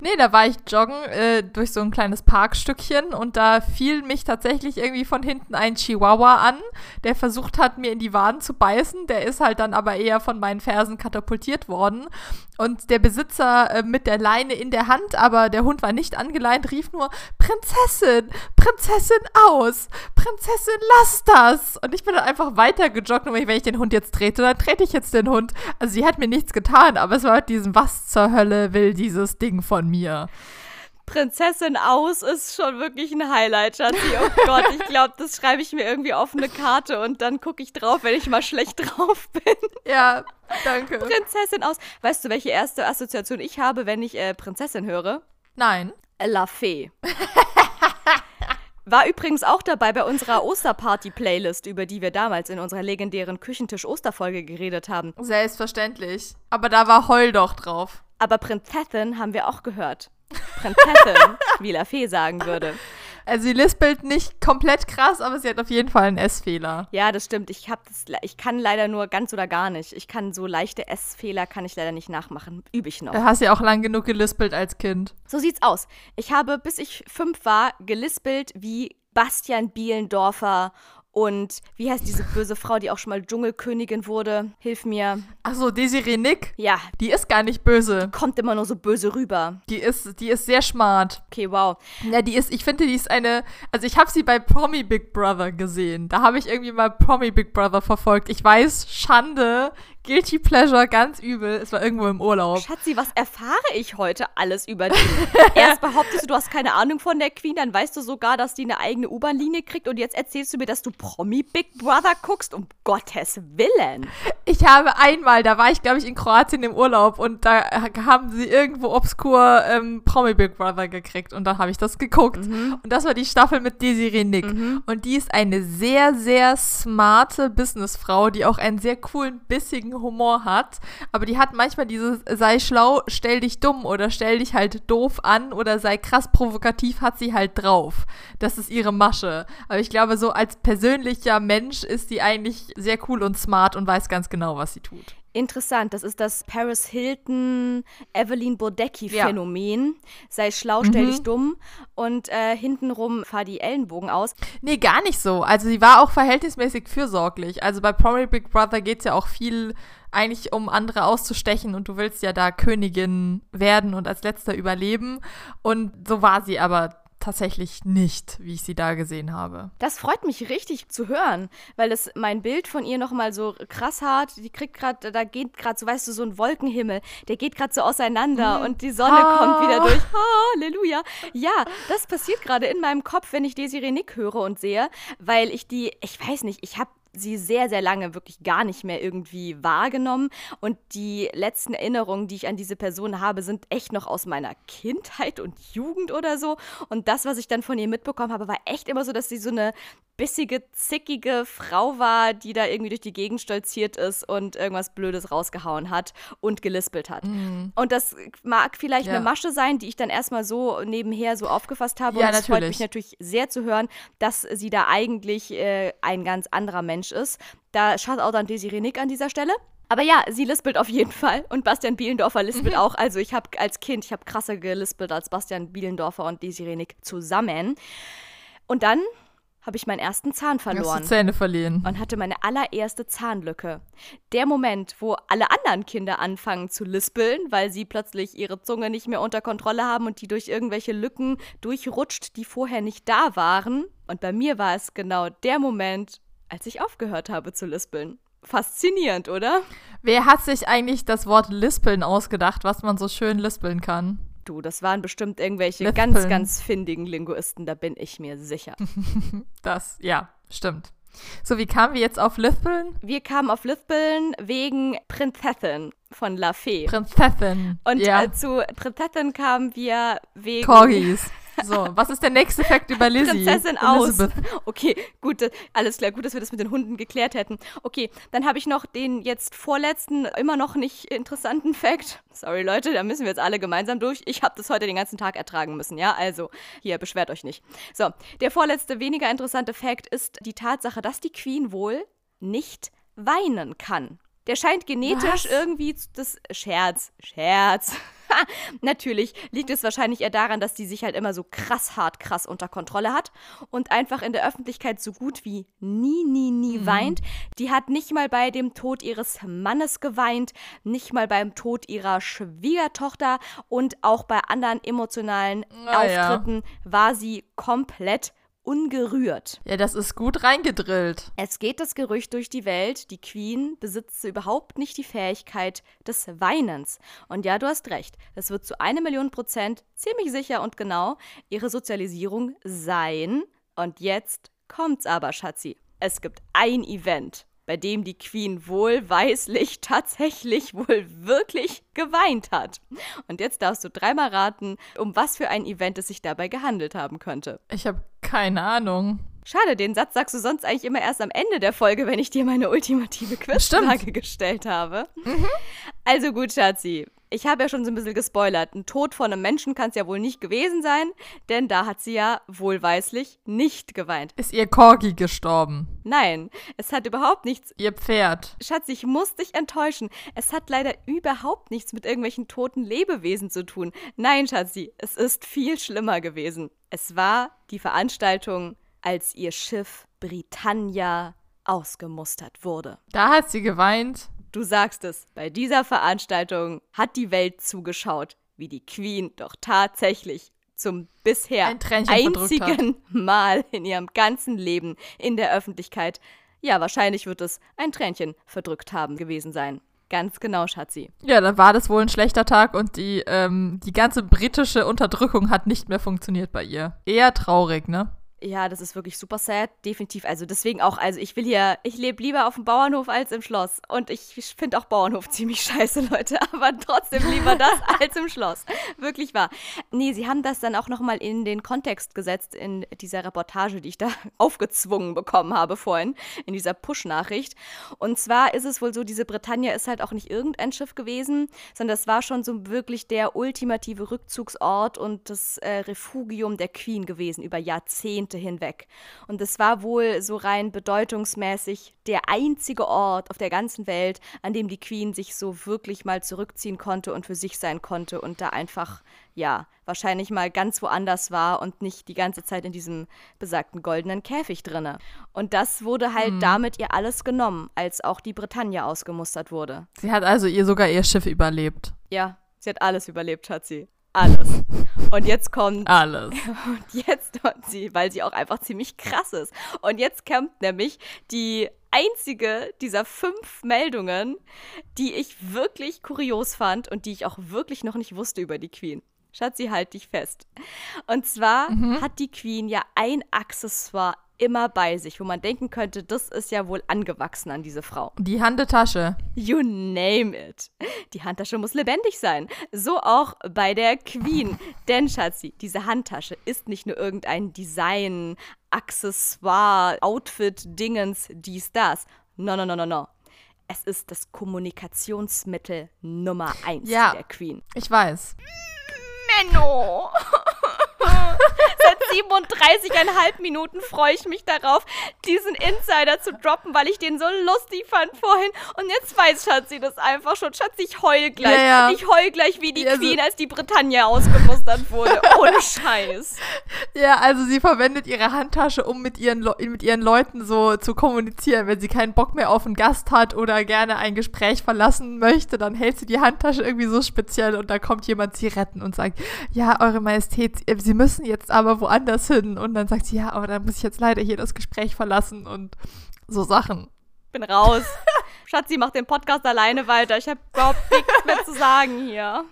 Nee, da war ich joggen äh, durch so ein kleines Parkstückchen und da fiel mich tatsächlich irgendwie von hinten ein Chihuahua an, der versucht hat, mir in die Waden zu beißen. Der ist halt dann aber eher von meinen Fersen katapultiert worden. Und der Besitzer äh, mit der Leine in der Hand, aber der Hund war nicht angeleint, rief nur: Prinzessin, Prinzessin aus, Prinzessin, lass das. Und ich bin dann einfach weiter gejoggt und wenn ich den Hund jetzt trete, dann trete ich jetzt den Hund. Also sie hat mir nichts getan, aber es war halt diesem, was zur Hölle will dieses Ding von mir. Prinzessin aus ist schon wirklich ein Highlight, Schatzi. Oh Gott, ich glaube, das schreibe ich mir irgendwie auf eine Karte und dann gucke ich drauf, wenn ich mal schlecht drauf bin. Ja, danke. Prinzessin aus. Weißt du, welche erste Assoziation ich habe, wenn ich äh, Prinzessin höre? Nein. La Fee. War übrigens auch dabei bei unserer Osterparty-Playlist, über die wir damals in unserer legendären Küchentisch-Osterfolge geredet haben. Selbstverständlich. Aber da war Heul doch drauf. Aber Prinzessin haben wir auch gehört. Prinzessin, wie La Fee sagen würde. Also sie lispelt nicht komplett krass, aber sie hat auf jeden Fall einen S-Fehler. Ja, das stimmt. Ich, hab das, ich kann leider nur ganz oder gar nicht. Ich kann so leichte S-Fehler kann ich leider nicht nachmachen. Übe ich noch. Du hast ja auch lang genug gelispelt als Kind. So sieht's aus. Ich habe, bis ich fünf war, gelispelt wie Bastian Bielendorfer und wie heißt diese böse Frau, die auch schon mal Dschungelkönigin wurde? Hilf mir. Ach so, Desiree Nick? Ja. Die ist gar nicht böse. Die kommt immer nur so böse rüber. Die ist, die ist sehr smart. Okay, wow. Ja, die ist, ich finde, die ist eine, also ich habe sie bei Promi Big Brother gesehen. Da habe ich irgendwie mal Promi Big Brother verfolgt. Ich weiß, Schande, Guilty Pleasure, ganz übel. Es war irgendwo im Urlaub. Schatzi, was erfahre ich heute alles über die? Erst behauptest du, du hast keine Ahnung von der Queen, dann weißt du sogar, dass die eine eigene U-Bahn-Linie kriegt und jetzt erzählst du mir, dass du Promi Big Brother guckst, um Gottes Willen. Ich habe einmal, da war ich, glaube ich, in Kroatien im Urlaub und da haben sie irgendwo obskur ähm, Promi Big Brother gekriegt und dann habe ich das geguckt. Mhm. Und das war die Staffel mit Desiree Nick. Mhm. Und die ist eine sehr, sehr smarte Businessfrau, die auch einen sehr coolen, bissigen Humor hat, aber die hat manchmal dieses sei schlau, stell dich dumm oder stell dich halt doof an oder sei krass provokativ, hat sie halt drauf. Das ist ihre Masche. Aber ich glaube, so als persönlicher Mensch ist sie eigentlich sehr cool und smart und weiß ganz genau, was sie tut. Interessant, das ist das Paris Hilton, Evelyn Bodecki-Phänomen. Ja. Sei schlau, stell mhm. dich dumm und äh, hintenrum fahr die Ellenbogen aus. Nee, gar nicht so. Also sie war auch verhältnismäßig fürsorglich. Also bei Promi Big Brother geht es ja auch viel eigentlich um andere auszustechen und du willst ja da Königin werden und als letzter überleben. Und so war sie aber tatsächlich nicht, wie ich sie da gesehen habe. Das freut mich richtig zu hören, weil das mein Bild von ihr nochmal so krass hart, die kriegt gerade, da geht gerade so, weißt du, so ein Wolkenhimmel, der geht gerade so auseinander mhm. und die Sonne ha. kommt wieder durch. Halleluja. Ja, das passiert gerade in meinem Kopf, wenn ich Desiree Nick höre und sehe, weil ich die, ich weiß nicht, ich habe sie sehr, sehr lange wirklich gar nicht mehr irgendwie wahrgenommen. Und die letzten Erinnerungen, die ich an diese Person habe, sind echt noch aus meiner Kindheit und Jugend oder so. Und das, was ich dann von ihr mitbekommen habe, war echt immer so, dass sie so eine bissige, zickige Frau war, die da irgendwie durch die Gegend stolziert ist und irgendwas Blödes rausgehauen hat und gelispelt hat. Mhm. Und das mag vielleicht ja. eine Masche sein, die ich dann erstmal so nebenher so aufgefasst habe. Ja, und es freut mich natürlich sehr zu hören, dass sie da eigentlich äh, ein ganz anderer Mensch ist. Da schaut auch dann Desiree Nick an dieser Stelle. Aber ja, sie lispelt auf jeden Fall und Bastian Bielendorfer lispelt mhm. auch. Also ich habe als Kind, ich habe krasser gelispelt als Bastian Bielendorfer und Desiree Nick zusammen. Und dann habe ich meinen ersten Zahn verloren. Hast du Zähne verliehen. Und hatte meine allererste Zahnlücke. Der Moment, wo alle anderen Kinder anfangen zu lispeln, weil sie plötzlich ihre Zunge nicht mehr unter Kontrolle haben und die durch irgendwelche Lücken durchrutscht, die vorher nicht da waren. Und bei mir war es genau der Moment, als ich aufgehört habe zu lispeln. Faszinierend, oder? Wer hat sich eigentlich das Wort lispeln ausgedacht, was man so schön lispeln kann? Du, das waren bestimmt irgendwelche Lispeln. ganz, ganz findigen Linguisten, da bin ich mir sicher. Das, ja, stimmt. So, wie kamen wir jetzt auf Lispeln? Wir kamen auf Lispeln wegen Prinzessin von La Fee. Prinzessin. Und ja. äh, zu Prinzessin kamen wir wegen Corgis. So, was ist der nächste Fakt über Lizzie? Prinzessin aus. Okay, gut, alles klar, gut, dass wir das mit den Hunden geklärt hätten. Okay, dann habe ich noch den jetzt vorletzten, immer noch nicht interessanten Fact. Sorry Leute, da müssen wir jetzt alle gemeinsam durch. Ich habe das heute den ganzen Tag ertragen müssen, ja? Also, hier, beschwert euch nicht. So, der vorletzte, weniger interessante Fact ist die Tatsache, dass die Queen wohl nicht weinen kann. Der scheint genetisch Was? irgendwie zu- das Scherz, Scherz. Natürlich liegt es wahrscheinlich eher daran, dass die sich halt immer so krass hart krass unter Kontrolle hat und einfach in der Öffentlichkeit so gut wie nie, nie, nie weint. Die hat nicht mal bei dem Tod ihres Mannes geweint, nicht mal beim Tod ihrer Schwiegertochter und auch bei anderen emotionalen Ah, ja. Auftritten war sie komplett ungerührt. Ja, das ist gut reingedrillt. Es geht das Gerücht durch die Welt, die Queen besitze überhaupt nicht die Fähigkeit des Weinens. Und ja, du hast recht, es wird zu einer Million Prozent ziemlich sicher und genau ihre Sozialisierung sein. Und jetzt kommt's aber, Schatzi. Es gibt ein Event, bei dem die Queen wohlweislich tatsächlich wohl wirklich geweint hat. Und jetzt darfst du dreimal raten, um was für ein Event es sich dabei gehandelt haben könnte. Ich habe keine Ahnung. Schade, den Satz sagst du sonst eigentlich immer erst am Ende der Folge, wenn ich dir meine ultimative Quizfrage gestellt habe. Also gut, Schatzi. Ich habe ja schon so ein bisschen gespoilert. Ein Tod von einem Menschen kann es ja wohl nicht gewesen sein, denn da hat sie ja wohlweislich nicht geweint. Ist ihr Corgi gestorben? Nein, es hat überhaupt nichts. Ihr Pferd? Schatz, ich muss dich enttäuschen. Es hat leider überhaupt nichts mit irgendwelchen toten Lebewesen zu tun. Nein, Schatzi, es ist viel schlimmer gewesen. Es war die Veranstaltung, als ihr Schiff Britannia ausgemustert wurde. Da hat sie geweint. Du sagst es, bei dieser Veranstaltung hat die Welt zugeschaut, wie die Queen doch tatsächlich zum bisher Ein einzigen Mal in ihrem ganzen Leben in der Öffentlichkeit, ja, wahrscheinlich wird es ein Tränchen verdrückt haben gewesen sein. Ganz genau, Schatzi. Ja, dann war das wohl ein schlechter Tag und die, ähm, die ganze britische Unterdrückung hat nicht mehr funktioniert bei ihr. Eher traurig, ne? Ja, das ist wirklich super sad, definitiv. Also deswegen auch, also ich will hier, ich lebe lieber auf dem Bauernhof als im Schloss. Und ich finde auch Bauernhof ziemlich scheiße, Leute. Aber trotzdem lieber das als im Schloss. Wirklich wahr. Nee, sie haben das dann auch nochmal in den Kontext gesetzt in dieser Reportage, die ich da aufgezwungen bekommen habe vorhin, in dieser Push-Nachricht. Und zwar ist es wohl so, diese Britannia ist halt auch nicht irgendein Schiff gewesen, sondern das war schon so wirklich der ultimative Rückzugsort und das äh, Refugium der Queen gewesen über Jahrzehnte hinweg. Und es war wohl so rein bedeutungsmäßig der einzige Ort auf der ganzen Welt, an dem die Queen sich so wirklich mal zurückziehen konnte und für sich sein konnte und da einfach, ja, wahrscheinlich mal ganz woanders war und nicht die ganze Zeit in diesem besagten goldenen Käfig drinne. Und das wurde halt damit ihr alles genommen, als auch die Britannia ausgemustert wurde. Sie hat also ihr sogar ihr Schiff überlebt. Ja, sie hat alles überlebt, hat sie. Alles. Und jetzt kommt Alles. Und jetzt sie, weil sie auch einfach ziemlich krass ist. Und jetzt kommt nämlich die einzige dieser fünf Meldungen, die ich wirklich kurios fand und die ich auch wirklich noch nicht wusste über die Queen. Schatzi, halt dich fest. Und zwar hat die Queen ja ein Accessoire immer bei sich, wo man denken könnte, das ist ja wohl angewachsen an diese Frau. Die Handetasche. You name it. Die Handtasche muss lebendig sein. So auch bei der Queen. Denn, Schatzi, diese Handtasche ist nicht nur irgendein Design, Accessoire, Outfit, Dingens, dies, das. No, no, no, no, no. Es ist das Kommunikationsmittel Nummer eins Ja. der Queen. Ich weiß. Menno! Seit 37,5 Minuten freue ich mich darauf, diesen Insider zu droppen, weil ich den so lustig fand vorhin. Und jetzt weiß Schatzi das einfach schon. Schatzi, ich heul gleich. Ja, ja. Ich heul gleich wie die ja, Queen, als die Bretagne ausgemustert wurde. Ohne Scheiß. Ja, also sie verwendet ihre Handtasche, um mit ihren, Le mit ihren Leuten so zu kommunizieren. Wenn sie keinen Bock mehr auf einen Gast hat oder gerne ein Gespräch verlassen möchte, dann hält sie die Handtasche irgendwie so speziell und da kommt jemand sie retten und sagt, ja, Eure Majestät, Sie müssen jetzt aber woanders hin. Und dann sagt sie, ja, aber dann muss ich jetzt leider hier das Gespräch verlassen und so Sachen. Bin raus. Schatzi macht den Podcast alleine weiter. Ich habe überhaupt nichts mehr zu sagen hier.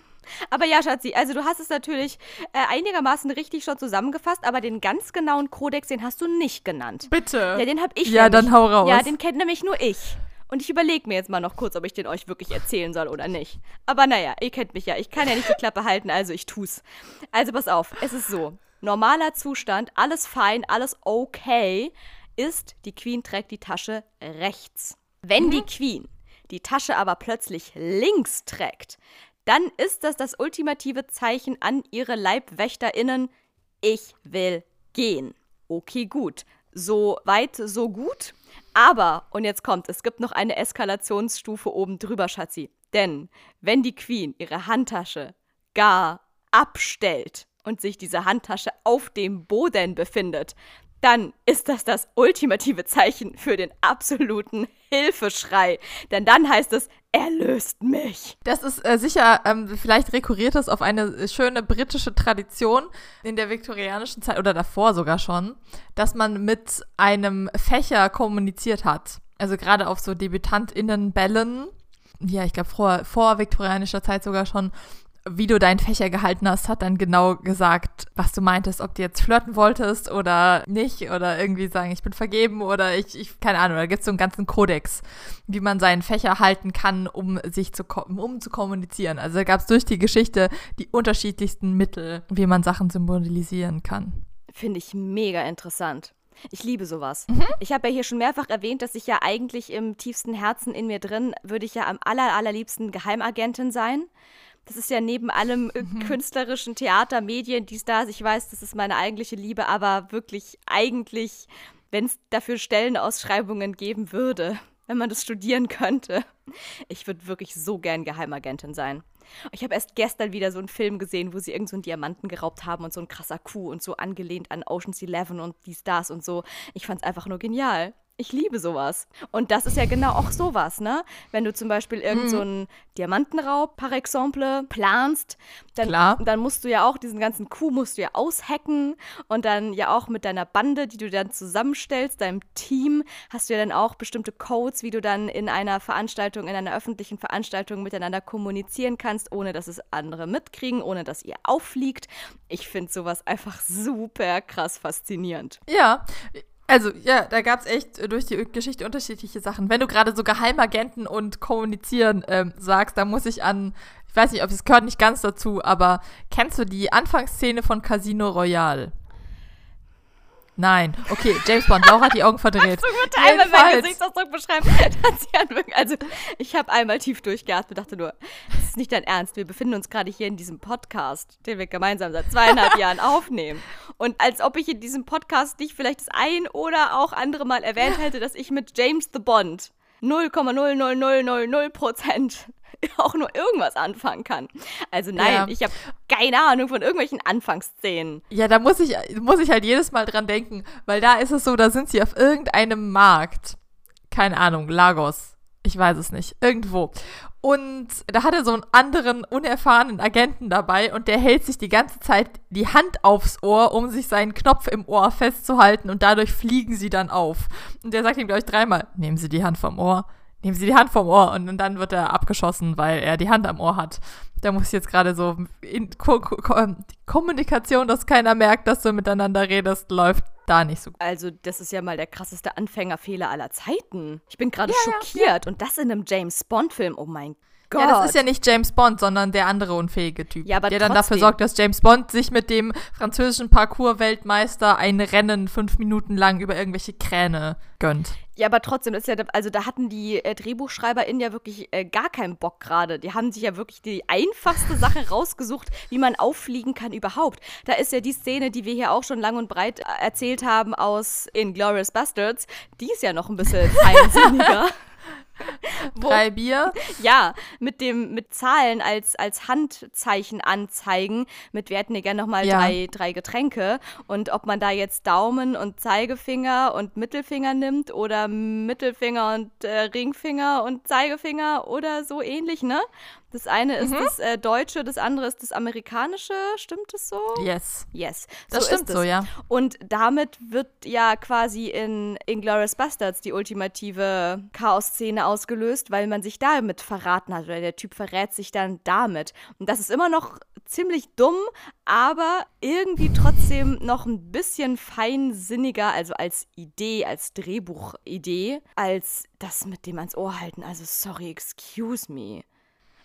Aber ja, Schatzi, also du hast es natürlich äh, einigermaßen richtig schon zusammengefasst, aber den ganz genauen Kodex, den hast du nicht genannt. Bitte. Ja, den habe ich. Ja, nämlich, dann hau raus. Ja, den kennt nämlich nur ich. Und ich überlege mir jetzt mal noch kurz, ob ich den euch wirklich erzählen soll oder nicht. Aber naja, ihr kennt mich ja. Ich kann ja nicht die Klappe halten, also ich tu's. Also pass auf, es ist so. Normaler Zustand, alles fein, alles okay, ist, die Queen trägt die Tasche rechts. Wenn mhm. die Queen die Tasche aber plötzlich links trägt, dann ist das das ultimative Zeichen an ihre LeibwächterInnen, ich will gehen. Okay, gut. So weit, so gut. Aber, und jetzt kommt, es gibt noch eine Eskalationsstufe oben drüber, Schatzi. Denn wenn die Queen ihre Handtasche gar abstellt und sich diese Handtasche auf dem Boden befindet, dann ist das das ultimative Zeichen für den absoluten Hilfeschrei. Denn dann heißt es, er löst mich. Das ist äh, sicher, ähm, vielleicht rekurriert es auf eine schöne britische Tradition in der viktorianischen Zeit oder davor sogar schon, dass man mit einem Fächer kommuniziert hat. Also gerade auf so DebütantInnenbällen. Ja, ich glaube vor, vor viktorianischer Zeit sogar schon wie du deinen Fächer gehalten hast, hat dann genau gesagt, was du meintest, ob du jetzt flirten wolltest oder nicht oder irgendwie sagen, ich bin vergeben oder ich, ich keine Ahnung, da gibt es so einen ganzen Kodex, wie man seinen Fächer halten kann, um sich zu, um zu kommunizieren. Also da gab es durch die Geschichte die unterschiedlichsten Mittel, wie man Sachen symbolisieren kann. Finde ich mega interessant. Ich liebe sowas. Mhm. Ich habe ja hier schon mehrfach erwähnt, dass ich ja eigentlich im tiefsten Herzen in mir drin, würde ich ja am aller, allerliebsten Geheimagentin sein. Das ist ja neben allem äh, mhm. künstlerischen Theater, Medien, dies, das. Ich weiß, das ist meine eigentliche Liebe, aber wirklich eigentlich, wenn es dafür Stellenausschreibungen geben würde, wenn man das studieren könnte. Ich würde wirklich so gern Geheimagentin sein. Ich habe erst gestern wieder so einen Film gesehen, wo sie irgend so einen Diamanten geraubt haben und so ein krasser Kuh und so angelehnt an Ocean's Eleven und dies, das und so. Ich fand es einfach nur genial. Ich liebe sowas. Und das ist ja genau auch sowas, ne? Wenn du zum Beispiel irgend so mhm. einen Diamantenraub, par exemple, planst, dann, dann musst du ja auch diesen ganzen Coup musst du ja aushacken und dann ja auch mit deiner Bande, die du dann zusammenstellst, deinem Team, hast du ja dann auch bestimmte Codes, wie du dann in einer Veranstaltung, in einer öffentlichen Veranstaltung miteinander kommunizieren kannst, ohne dass es andere mitkriegen, ohne dass ihr auffliegt. Ich finde sowas einfach super krass faszinierend. Ja, also, ja, da gab es echt durch die Geschichte unterschiedliche Sachen. Wenn du gerade so Geheimagenten und Kommunizieren ähm, sagst, da muss ich an, ich weiß nicht, ob es gehört nicht ganz dazu, aber kennst du die Anfangsszene von Casino Royale? Nein. Okay, James Bond. Laura hat die Augen verdreht. Du bitte einmal meinen Gesichtsausdruck beschreiben? also, ich habe einmal tief durchgeatmet und dachte nur, das ist nicht dein Ernst. Wir befinden uns gerade hier in diesem Podcast, den wir gemeinsam seit zweieinhalb Jahren aufnehmen. Und als ob ich in diesem Podcast nicht vielleicht das ein oder auch andere Mal erwähnt hätte, dass ich mit James the Bond 0,00000 Prozent auch nur irgendwas anfangen kann. Also nein, ja. ich habe keine Ahnung von irgendwelchen Anfangsszenen. Ja, da muss ich, muss ich halt jedes Mal dran denken, weil da ist es so, da sind sie auf irgendeinem Markt. Keine Ahnung, Lagos. Ich weiß es nicht. Irgendwo. Und da hat er so einen anderen, unerfahrenen Agenten dabei und der hält sich die ganze Zeit die Hand aufs Ohr, um sich seinen Knopf im Ohr festzuhalten und dadurch fliegen sie dann auf. Und der sagt ihm, glaube ich, dreimal, nehmen Sie die Hand vom Ohr, nehmen Sie die Hand vom Ohr und dann wird er abgeschossen, weil er die Hand am Ohr hat. Da muss ich jetzt gerade so in Ko Ko Kommunikation, dass keiner merkt, dass du miteinander redest, läuft da nicht so gut. Also, das ist ja mal der krasseste Anfängerfehler aller Zeiten. Ich bin gerade ja, schockiert ja, und das in einem James Bond Film. Oh mein Gott. Ja, das ist ja nicht James Bond, sondern der andere unfähige Typ. Ja, aber der dann dafür trotzdem. sorgt, dass James Bond sich mit dem französischen Parkour-Weltmeister ein Rennen fünf Minuten lang über irgendwelche Kräne gönnt. Ja, aber trotzdem, ist ja, also da hatten die äh, DrehbuchschreiberInnen ja wirklich äh, gar keinen Bock gerade. Die haben sich ja wirklich die einfachste Sache rausgesucht, wie man auffliegen kann überhaupt. Da ist ja die Szene, die wir hier auch schon lang und breit äh, erzählt haben aus Inglourious Bastards, die ist ja noch ein bisschen feinsinniger. Drei Bier. Ja, mit dem, mit Zahlen als, als Handzeichen anzeigen, mit wir hätten ja gerne nochmal Ja. drei, drei Getränke. Und ob man da jetzt Daumen und Zeigefinger und Mittelfinger nimmt oder Mittelfinger und äh, Ringfinger und Zeigefinger oder so ähnlich, ne? Das eine ist das äh, Deutsche, das andere ist das Amerikanische, stimmt es so? Yes. Yes. Das so stimmt ist so, ja. Und damit wird ja quasi in Inglourious Bastards die ultimative Chaos-Szene ausgelöst, weil man sich damit verraten hat oder der Typ verrät sich dann damit. Und das ist immer noch ziemlich dumm, aber irgendwie trotzdem noch ein bisschen feinsinniger, also als Idee, als Drehbuchidee, als das mit dem ans Ohr halten. Also sorry, excuse me.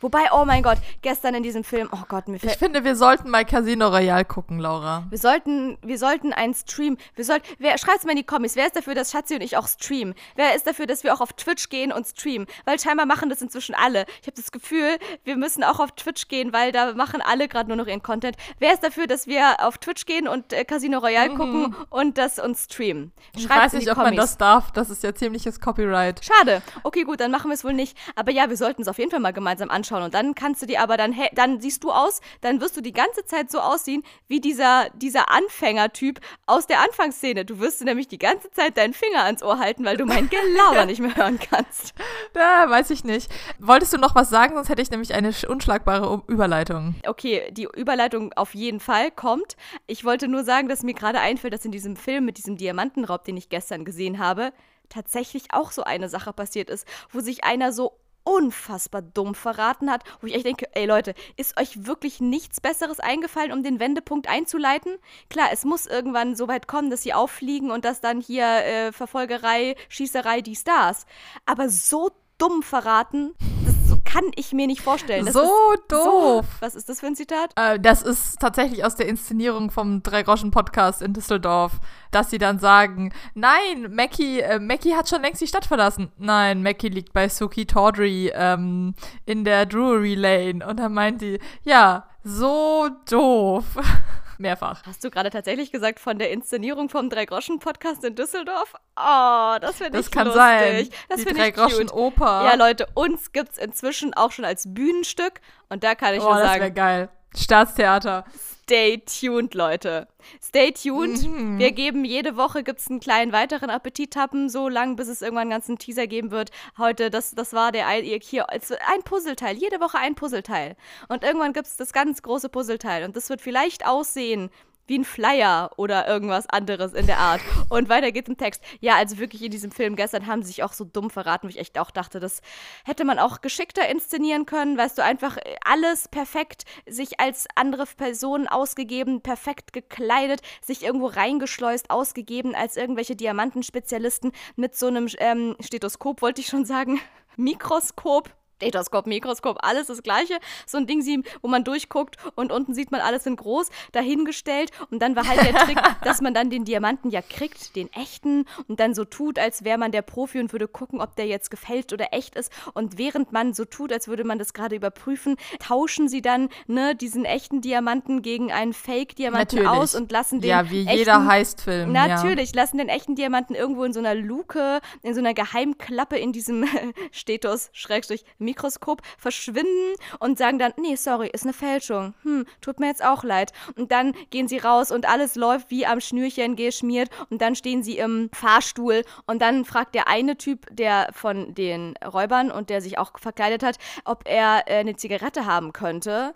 Wobei, oh mein Gott, gestern in diesem Film, oh Gott, mir fällt Ich finde, wir sollten mal Casino Royale gucken, Laura. wir sollten, wir sollten einen Stream. Wir sollten. Wer schreibt's mal in die Kommis? Wer ist dafür, dass Schatzi und ich auch streamen? Wer ist dafür, dass wir auch auf Twitch gehen und streamen? Weil scheinbar machen das inzwischen alle. Ich habe das Gefühl, wir müssen auch auf Twitch gehen, weil da machen alle gerade nur noch ihren Content. Wer ist dafür, dass wir auf Twitch gehen und äh, Casino Royale gucken und das uns streamen? Ich Schreibt's weiß in nicht, die ob man das darf. Das ist ja ziemliches Copyright. Schade. Okay, gut, dann machen wir es wohl nicht. Aber ja, wir sollten es auf jeden Fall mal gemeinsam anschauen. Und dann kannst du dir aber dann, dann siehst du aus, dann wirst du die ganze Zeit so aussehen wie dieser, dieser Anfängertyp aus der Anfangsszene. Du wirst nämlich die ganze Zeit deinen Finger ans Ohr halten, weil du mein Gelaber nicht mehr hören kannst. Ja, weiß ich nicht. Wolltest du noch was sagen? Sonst hätte ich nämlich eine sch- unschlagbare Überleitung. Okay, die Überleitung auf jeden Fall kommt. Ich wollte nur sagen, dass mir gerade einfällt, dass in diesem Film mit diesem Diamantenraub, den ich gestern gesehen habe, tatsächlich auch so eine Sache passiert ist, wo sich einer so unfassbar dumm verraten hat, wo ich echt denke, ey Leute, ist euch wirklich nichts Besseres eingefallen, um den Wendepunkt einzuleiten? Klar, es muss irgendwann so weit kommen, dass sie auffliegen und dass dann hier äh, Verfolgerei, Schießerei, die Stars. Aber so dumm verraten, das kann ich mir nicht vorstellen. Das So doof. was ist das für ein Zitat? Äh, das ist tatsächlich aus der Inszenierung vom Drei-Groschen-Podcast in Düsseldorf, dass sie dann sagen, nein, Mackie, äh, Mackie hat schon längst die Stadt verlassen. Nein, Mackie liegt bei Suki Tawdry ähm, in der Drury Lane. Und dann meint die, ja, so doof. Mehrfach. Hast du gerade tatsächlich gesagt von der Inszenierung vom Drei-Groschen-Podcast in Düsseldorf? Oh, das finde ich Das kann lustig. sein. Das die finde ich. Drei-Groschen-Oper. Ja, Leute, uns gibt es inzwischen auch schon als Bühnenstück. Und da kann ich oh, nur das wäre sagen, geil. Staatstheater. Stay tuned, Leute. Stay tuned. Mhm. Wir geben jede Woche gibt's einen kleinen weiteren Appetithappen, so lang, bis es irgendwann einen ganzen Teaser geben wird. Heute, das, das war der hier, ein Puzzleteil. Jede Woche ein Puzzleteil. Und irgendwann gibt's das ganz große Puzzleteil. Und das wird vielleicht aussehen wie ein Flyer oder irgendwas anderes in der Art. Und weiter geht's im Text. Ja, also wirklich in diesem Film gestern haben sie sich auch so dumm verraten, wo ich echt auch dachte, das hätte man auch geschickter inszenieren können. Weißt du, einfach alles perfekt, sich als andere Personen ausgegeben, perfekt gekleidet, sich irgendwo reingeschleust, ausgegeben als irgendwelche Diamantenspezialisten mit so einem ähm, Stethoskop, wollte ich schon sagen, Mikroskop. Stethoskop, Mikroskop, alles das gleiche. So ein Ding, wo man durchguckt und unten sieht man alles in groß, dahingestellt. Und dann war halt der Trick, dass man dann den Diamanten ja kriegt, den echten, und dann so tut, als wäre man der Profi und würde gucken, ob der jetzt gefälscht oder echt ist. Und während man so tut, als würde man das gerade überprüfen, tauschen sie dann ne, diesen echten Diamanten gegen einen Fake-Diamanten aus und lassen den Ja, wie echten jeder Heistfilm. Ja. Natürlich, lassen den echten Diamanten irgendwo in so einer Luke, in so einer Geheimklappe in diesem Stetос, Schrägstrich, Mikroskop verschwinden und sagen dann, nee, sorry, ist eine Fälschung. Hm, tut mir jetzt auch leid. Und dann gehen sie raus und alles läuft wie am Schnürchen geschmiert und dann stehen sie im Fahrstuhl und dann fragt der eine Typ, der von den Räubern und der sich auch verkleidet hat, ob er äh, eine Zigarette haben könnte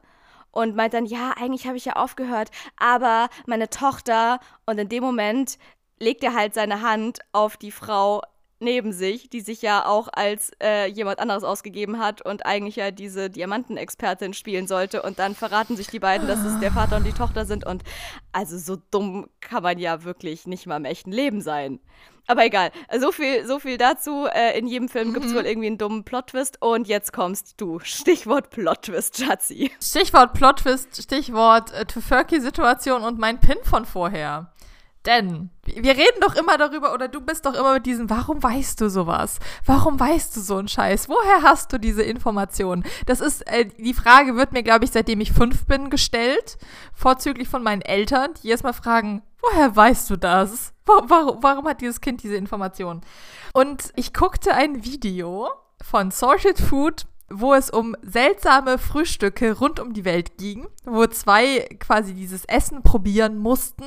und meint dann, ja, eigentlich habe ich ja aufgehört, aber meine Tochter und in dem Moment legt er halt seine Hand auf die Frau neben sich, die sich ja auch als äh, jemand anderes ausgegeben hat und eigentlich ja diese Diamantenexpertin spielen sollte. Und dann verraten sich die beiden, dass es der Vater und die Tochter sind. Und also so dumm kann man ja wirklich nicht mal im echten Leben sein. Aber egal, so viel, so viel dazu. Äh, in jedem Film mhm. gibt es wohl irgendwie einen dummen Plot-Twist. Und jetzt kommst du. Stichwort Plot-Twist, Schatzi. Stichwort Plot-Twist, Stichwort äh, Tofurky-Situation und mein Pin von vorher. Denn wir reden doch immer darüber, oder du bist doch immer mit diesem, warum weißt du sowas? Warum weißt du so einen Scheiß? Woher hast du diese Informationen? Das ist, äh, die Frage wird mir, glaube ich, seitdem ich fünf bin, gestellt. Vorzüglich von meinen Eltern, die erstmal fragen, woher weißt du das? Warum, warum hat dieses Kind diese Informationen? Und ich guckte ein Video von Salted Food wo es um seltsame Frühstücke rund um die Welt ging, wo zwei quasi dieses Essen probieren mussten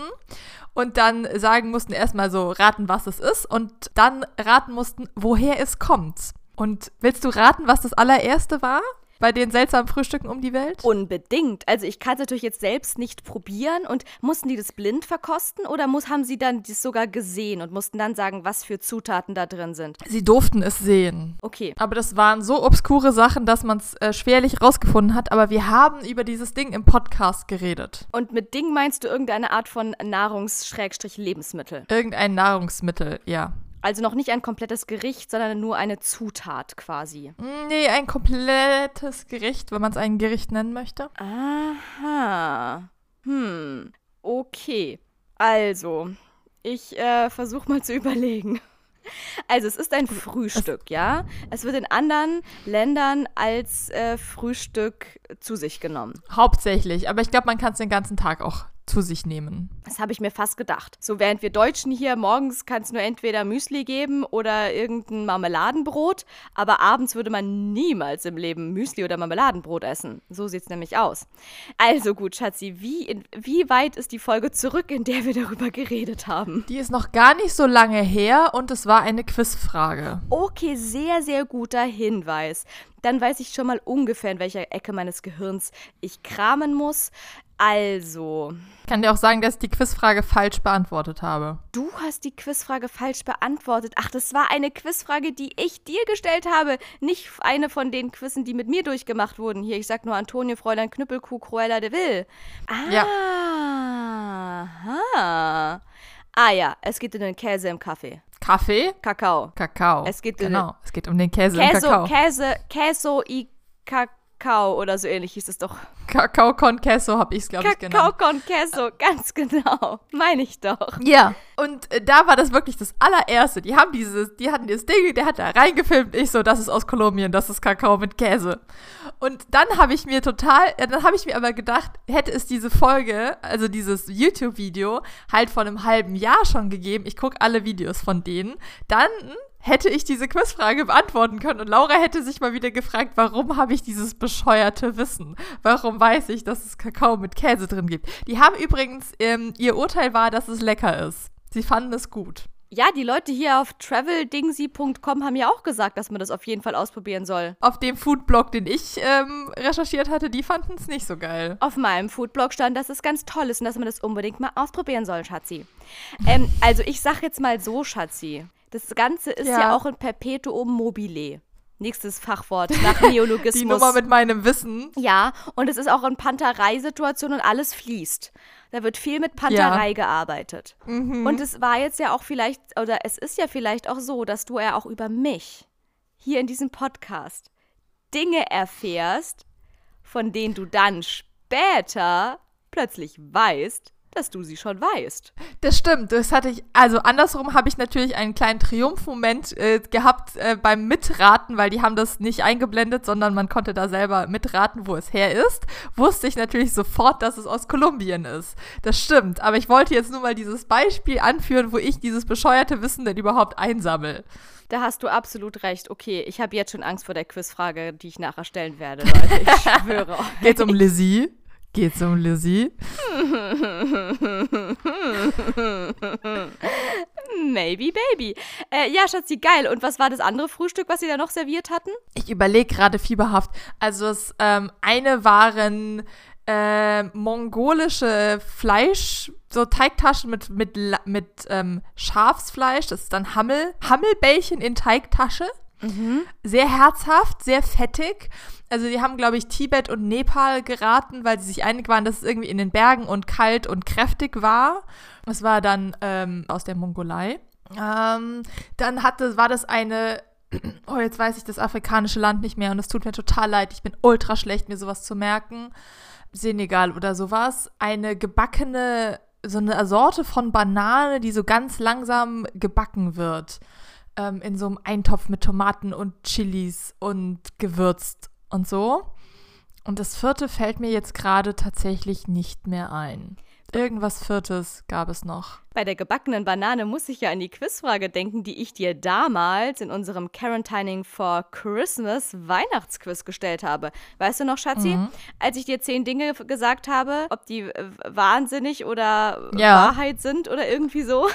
und dann sagen mussten erstmal so raten, was es ist und dann raten mussten, woher es kommt. Und willst du raten, was das allererste war? Bei den seltsamen Frühstücken um die Welt? Unbedingt. Also ich kann es natürlich jetzt selbst nicht probieren und mussten die das blind verkosten oder muss, haben sie dann das sogar gesehen und mussten dann sagen, was für Zutaten da drin sind? Sie durften es sehen. Okay. Aber das waren so obskure Sachen, dass man es äh, schwerlich rausgefunden hat. Aber wir haben über dieses Ding im Podcast geredet. Und mit Ding meinst du irgendeine Art von Nahrungs-Lebensmittel? Irgendein Nahrungsmittel, ja. Also noch nicht ein komplettes Gericht, sondern nur eine Zutat quasi. Nee, ein komplettes Gericht, wenn man es ein Gericht nennen möchte. Aha. Hm. Okay. Also, ich äh, versuche mal zu überlegen. Also es ist ein Frühstück, ja. Es wird in anderen Ländern als äh, Frühstück zu sich genommen. Hauptsächlich, aber ich glaube, man kann es den ganzen Tag auch zu sich nehmen. Das habe ich mir fast gedacht. So während wir Deutschen hier morgens kann es nur entweder Müsli geben oder irgendein Marmeladenbrot, aber abends würde man niemals im Leben Müsli oder Marmeladenbrot essen. So sieht es nämlich aus. Also gut, Schatzi, wie, in, wie weit ist die Folge zurück, in der wir darüber geredet haben? Die ist noch gar nicht so lange her und es war eine Quizfrage. Okay, sehr, sehr guter Hinweis dann weiß ich schon mal ungefähr, in welcher Ecke meines Gehirns ich kramen muss. Also. Ich kann dir auch sagen, dass ich die Quizfrage falsch beantwortet habe. Du hast die Quizfrage falsch beantwortet. Ach, das war eine Quizfrage, die ich dir gestellt habe. Nicht eine von den Quizzen, die mit mir durchgemacht wurden. Hier, ich sag nur Antonio, Fräulein Knüppelkuh, Cruella de Vil. Ah. Ja. Aha. Ah ja, es geht um den Käse im Kaffee. Kaffee? Kakao. Kakao. Es geht genau. Um es geht um den Käse Käse, im Kakao. Käse, Käse i Kakao oder so ähnlich hieß es doch. Kakao con Queso habe ich es, glaube ich, genannt. Kakao con Queso, ganz genau. Meine ich doch. Ja. Und äh, da war das wirklich das allererste. Die haben dieses, die hatten dieses Ding, der hat da reingefilmt. Ich so, das ist aus Kolumbien, das ist Kakao mit Käse. Und dann habe ich mir total, äh, dann habe ich mir aber gedacht, hätte es diese Folge, also dieses YouTube-Video, halt vor einem halben Jahr schon gegeben. Ich gucke alle Videos von denen. Dann hätte ich diese Quizfrage beantworten können. Und Laura hätte sich mal wieder gefragt, warum habe ich dieses bescheuerte Wissen? Warum weiß ich, dass es Kakao mit Käse drin gibt? Die haben übrigens, ähm, ihr Urteil war, dass es lecker ist. Sie fanden es gut. Ja, die Leute hier auf traveldingsy.com haben ja auch gesagt, dass man das auf jeden Fall ausprobieren soll. Auf dem Foodblog, den ich ähm, recherchiert hatte, die fanden es nicht so geil. Auf meinem Foodblog stand, dass es ganz toll ist und dass man das unbedingt mal ausprobieren soll, Schatzi. ähm, also ich sag jetzt mal so, Schatzi. Das Ganze ist ja, ja auch ein Perpetuum mobile. Nächstes Fachwort nach Neologismus. Die Nummer mit meinem Wissen. Ja, und es ist auch eine Pantereisituation und alles fließt. Da wird viel mit Panterei ja. gearbeitet. Mhm. Und es war jetzt ja auch vielleicht, oder es ist ja vielleicht auch so, dass du ja auch über mich hier in diesem Podcast Dinge erfährst, von denen du dann später plötzlich weißt, dass du sie schon weißt. Das stimmt. Das hatte ich, also andersrum habe ich natürlich einen kleinen Triumphmoment äh, gehabt äh, beim Mitraten, weil die haben das nicht eingeblendet, sondern man konnte da selber mitraten, wo es her ist. Wusste ich natürlich sofort, dass es aus Kolumbien ist. Das stimmt. Aber ich wollte jetzt nur mal dieses Beispiel anführen, wo ich dieses bescheuerte Wissen denn überhaupt einsammle. Da hast du absolut recht. Okay, ich habe jetzt schon Angst vor der Quizfrage, die ich nachher stellen werde, Leute. Ich schwöre. Geht's um Lizzie? Geht's um Lizzie? Maybe, baby. Äh, ja, Schatzi, geil. Und was war das andere Frühstück, was sie da noch serviert hatten? Ich überlege gerade fieberhaft. Also das ähm, eine waren äh, mongolische Fleisch, so Teigtaschen mit, mit, mit ähm, Schafsfleisch. Das ist dann Hammel, Hammelbällchen in Teigtasche. Mhm. Sehr herzhaft, sehr fettig. Also die haben, glaube ich, Tibet und Nepal geraten, weil sie sich einig waren, dass es irgendwie in den Bergen und kalt und kräftig war. Das war dann ähm, aus der Mongolei. Ähm, dann hatte, war das eine oh, jetzt weiß ich das afrikanische Land nicht mehr und es tut mir total leid. Ich bin ultra schlecht, mir sowas zu merken. Senegal oder sowas. Eine gebackene, so eine Sorte von Banane, die so ganz langsam gebacken wird. Ähm, in so einem Eintopf mit Tomaten und Chilis und gewürzt und so. Und das vierte fällt mir jetzt gerade tatsächlich nicht mehr ein. Irgendwas Viertes gab es noch. Bei der gebackenen Banane muss ich ja an die Quizfrage denken, die ich dir damals in unserem Quarantining for Christmas Weihnachtsquiz gestellt habe. Weißt du noch, Schatzi? Mhm. Als ich dir zehn Dinge gesagt habe, ob die wahnsinnig oder ja. Wahrheit sind oder irgendwie so.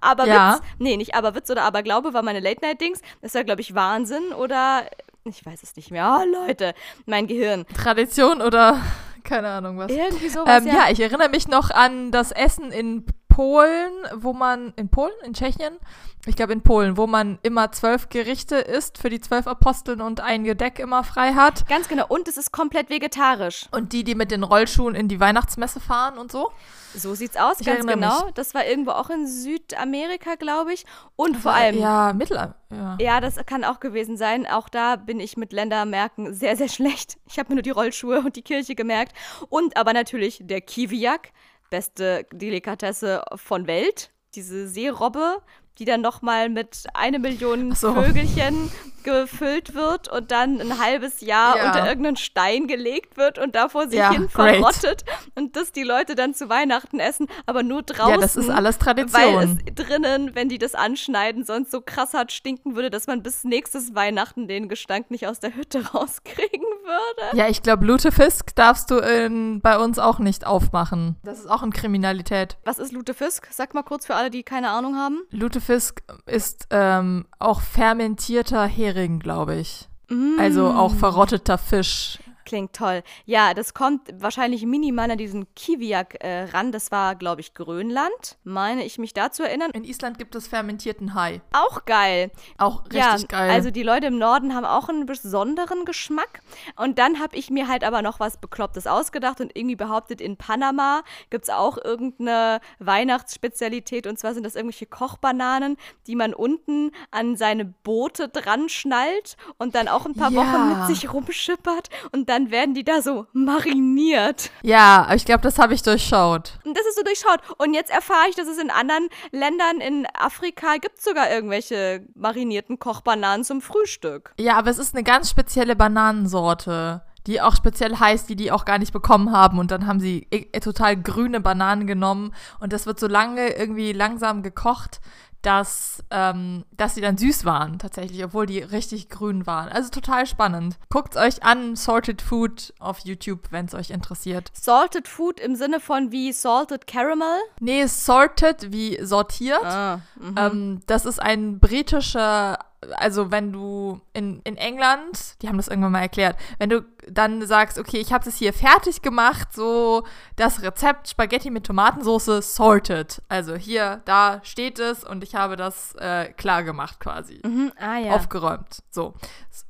Aber ja. Witz, nee, nicht aber Witz oder aber Glaube war meine Late-Night-Dings. Das war, glaube ich, Wahnsinn oder ich weiß es nicht mehr. Oh, Leute, mein Gehirn. Tradition oder keine Ahnung was. Irgendwie sowas. Ähm, ja. ja, ich erinnere mich noch an das Essen in Polen, wo man, in Polen, in Tschechien, ich glaube in Polen, wo man immer zwölf Gerichte isst für die zwölf Aposteln und ein Gedeck immer frei hat. Ganz genau. Und es ist komplett vegetarisch. Und die, die mit den Rollschuhen in die Weihnachtsmesse fahren und so. So sieht's aus, ich ganz genau. Mich. Das war irgendwo auch in Südamerika, glaube ich. Und vor allem. Ja, Mittelalter. Ja. ja, das kann auch gewesen sein. Auch da bin ich mit Ländermerken sehr, sehr schlecht. Ich habe mir nur die Rollschuhe und die Kirche gemerkt. Und aber natürlich der Kiwiak, beste Delikatesse von Welt. Diese Seerobbe die dann nochmal mit eine Million so. Vögelchen gefüllt wird und dann ein halbes Jahr ja. unter irgendeinen Stein gelegt wird und da vor sich ja, hin verrottet und das die Leute dann zu Weihnachten essen, aber nur draußen. Ja, das ist alles Tradition. Weil es drinnen, wenn die das anschneiden, sonst so krass hart stinken würde, dass man bis nächstes Weihnachten den Gestank nicht aus der Hütte rauskriegen würde. Ja, ich glaube, Lutefisk darfst du in, bei uns auch nicht aufmachen. Das ist auch in Kriminalität. Was ist Lutefisk? Sag mal kurz für alle, die keine Ahnung haben. Lutefisk ist ähm, auch fermentierter Hering. Hering, glaube ich. Mm. Also auch verrotteter Fisch. Klingt toll. Ja, das kommt wahrscheinlich minimal an diesen Kiwiak äh, ran. Das war, glaube ich, Grönland, meine ich mich da zu erinnern. In Island gibt es fermentierten Hai. Auch geil. Auch richtig ja, geil. Also die Leute im Norden haben auch einen besonderen Geschmack. Und dann habe ich mir halt aber noch was Beklopptes ausgedacht und irgendwie behauptet, in Panama gibt es auch irgendeine Weihnachtsspezialität. Und zwar sind das irgendwelche Kochbananen, die man unten an seine Boote dran schnallt und dann auch ein paar ja. Wochen mit sich rumschippert. Und dann werden die da so mariniert. Ja, ich glaube, das habe ich durchschaut. Und das ist so durchschaut. Und jetzt erfahre ich, dass es in anderen Ländern in Afrika gibt sogar irgendwelche marinierten Kochbananen zum Frühstück. Ja, aber es ist eine ganz spezielle Bananensorte die auch speziell heißt, die die auch gar nicht bekommen haben. Und dann haben sie äh, total grüne Bananen genommen und das wird so lange irgendwie langsam gekocht, dass, ähm, dass sie dann süß waren, tatsächlich, obwohl die richtig grün waren. Also total spannend. Guckt euch an, Salted Food auf YouTube, wenn es euch interessiert. Salted Food im Sinne von wie Salted Caramel? Nee, Sorted wie sortiert. Ah, mhm. ähm, das ist ein britischer also wenn du in, in England, die haben das irgendwann mal erklärt, wenn du dann sagst, okay, ich habe es hier fertig gemacht, so das Rezept Spaghetti mit Tomatensauce sorted. Also hier, da steht es und ich habe das äh, klar gemacht quasi. Mhm, ah, ja. Aufgeräumt. So.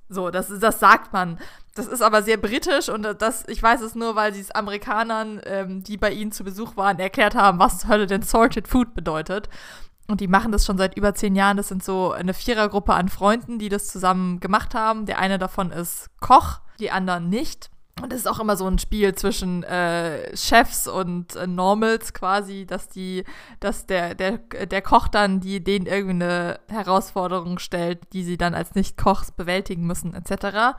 So, das, das sagt man. Das ist aber sehr britisch und das, ich weiß es nur, weil sie es Amerikanern, ähm, die bei ihnen zu Besuch waren, erklärt haben, was zur Hölle denn Sorted Food bedeutet. Und die machen das schon seit über zehn Jahren. Das sind so eine Vierergruppe an Freunden, die das zusammen gemacht haben. Der eine davon ist Koch, die anderen nicht. Und es ist auch immer so ein Spiel zwischen äh, Chefs und äh, Normals quasi, dass die, dass der, der, der Koch dann die denen irgendwie eine Herausforderung stellt, die sie dann als Nicht-Kochs bewältigen müssen, etc.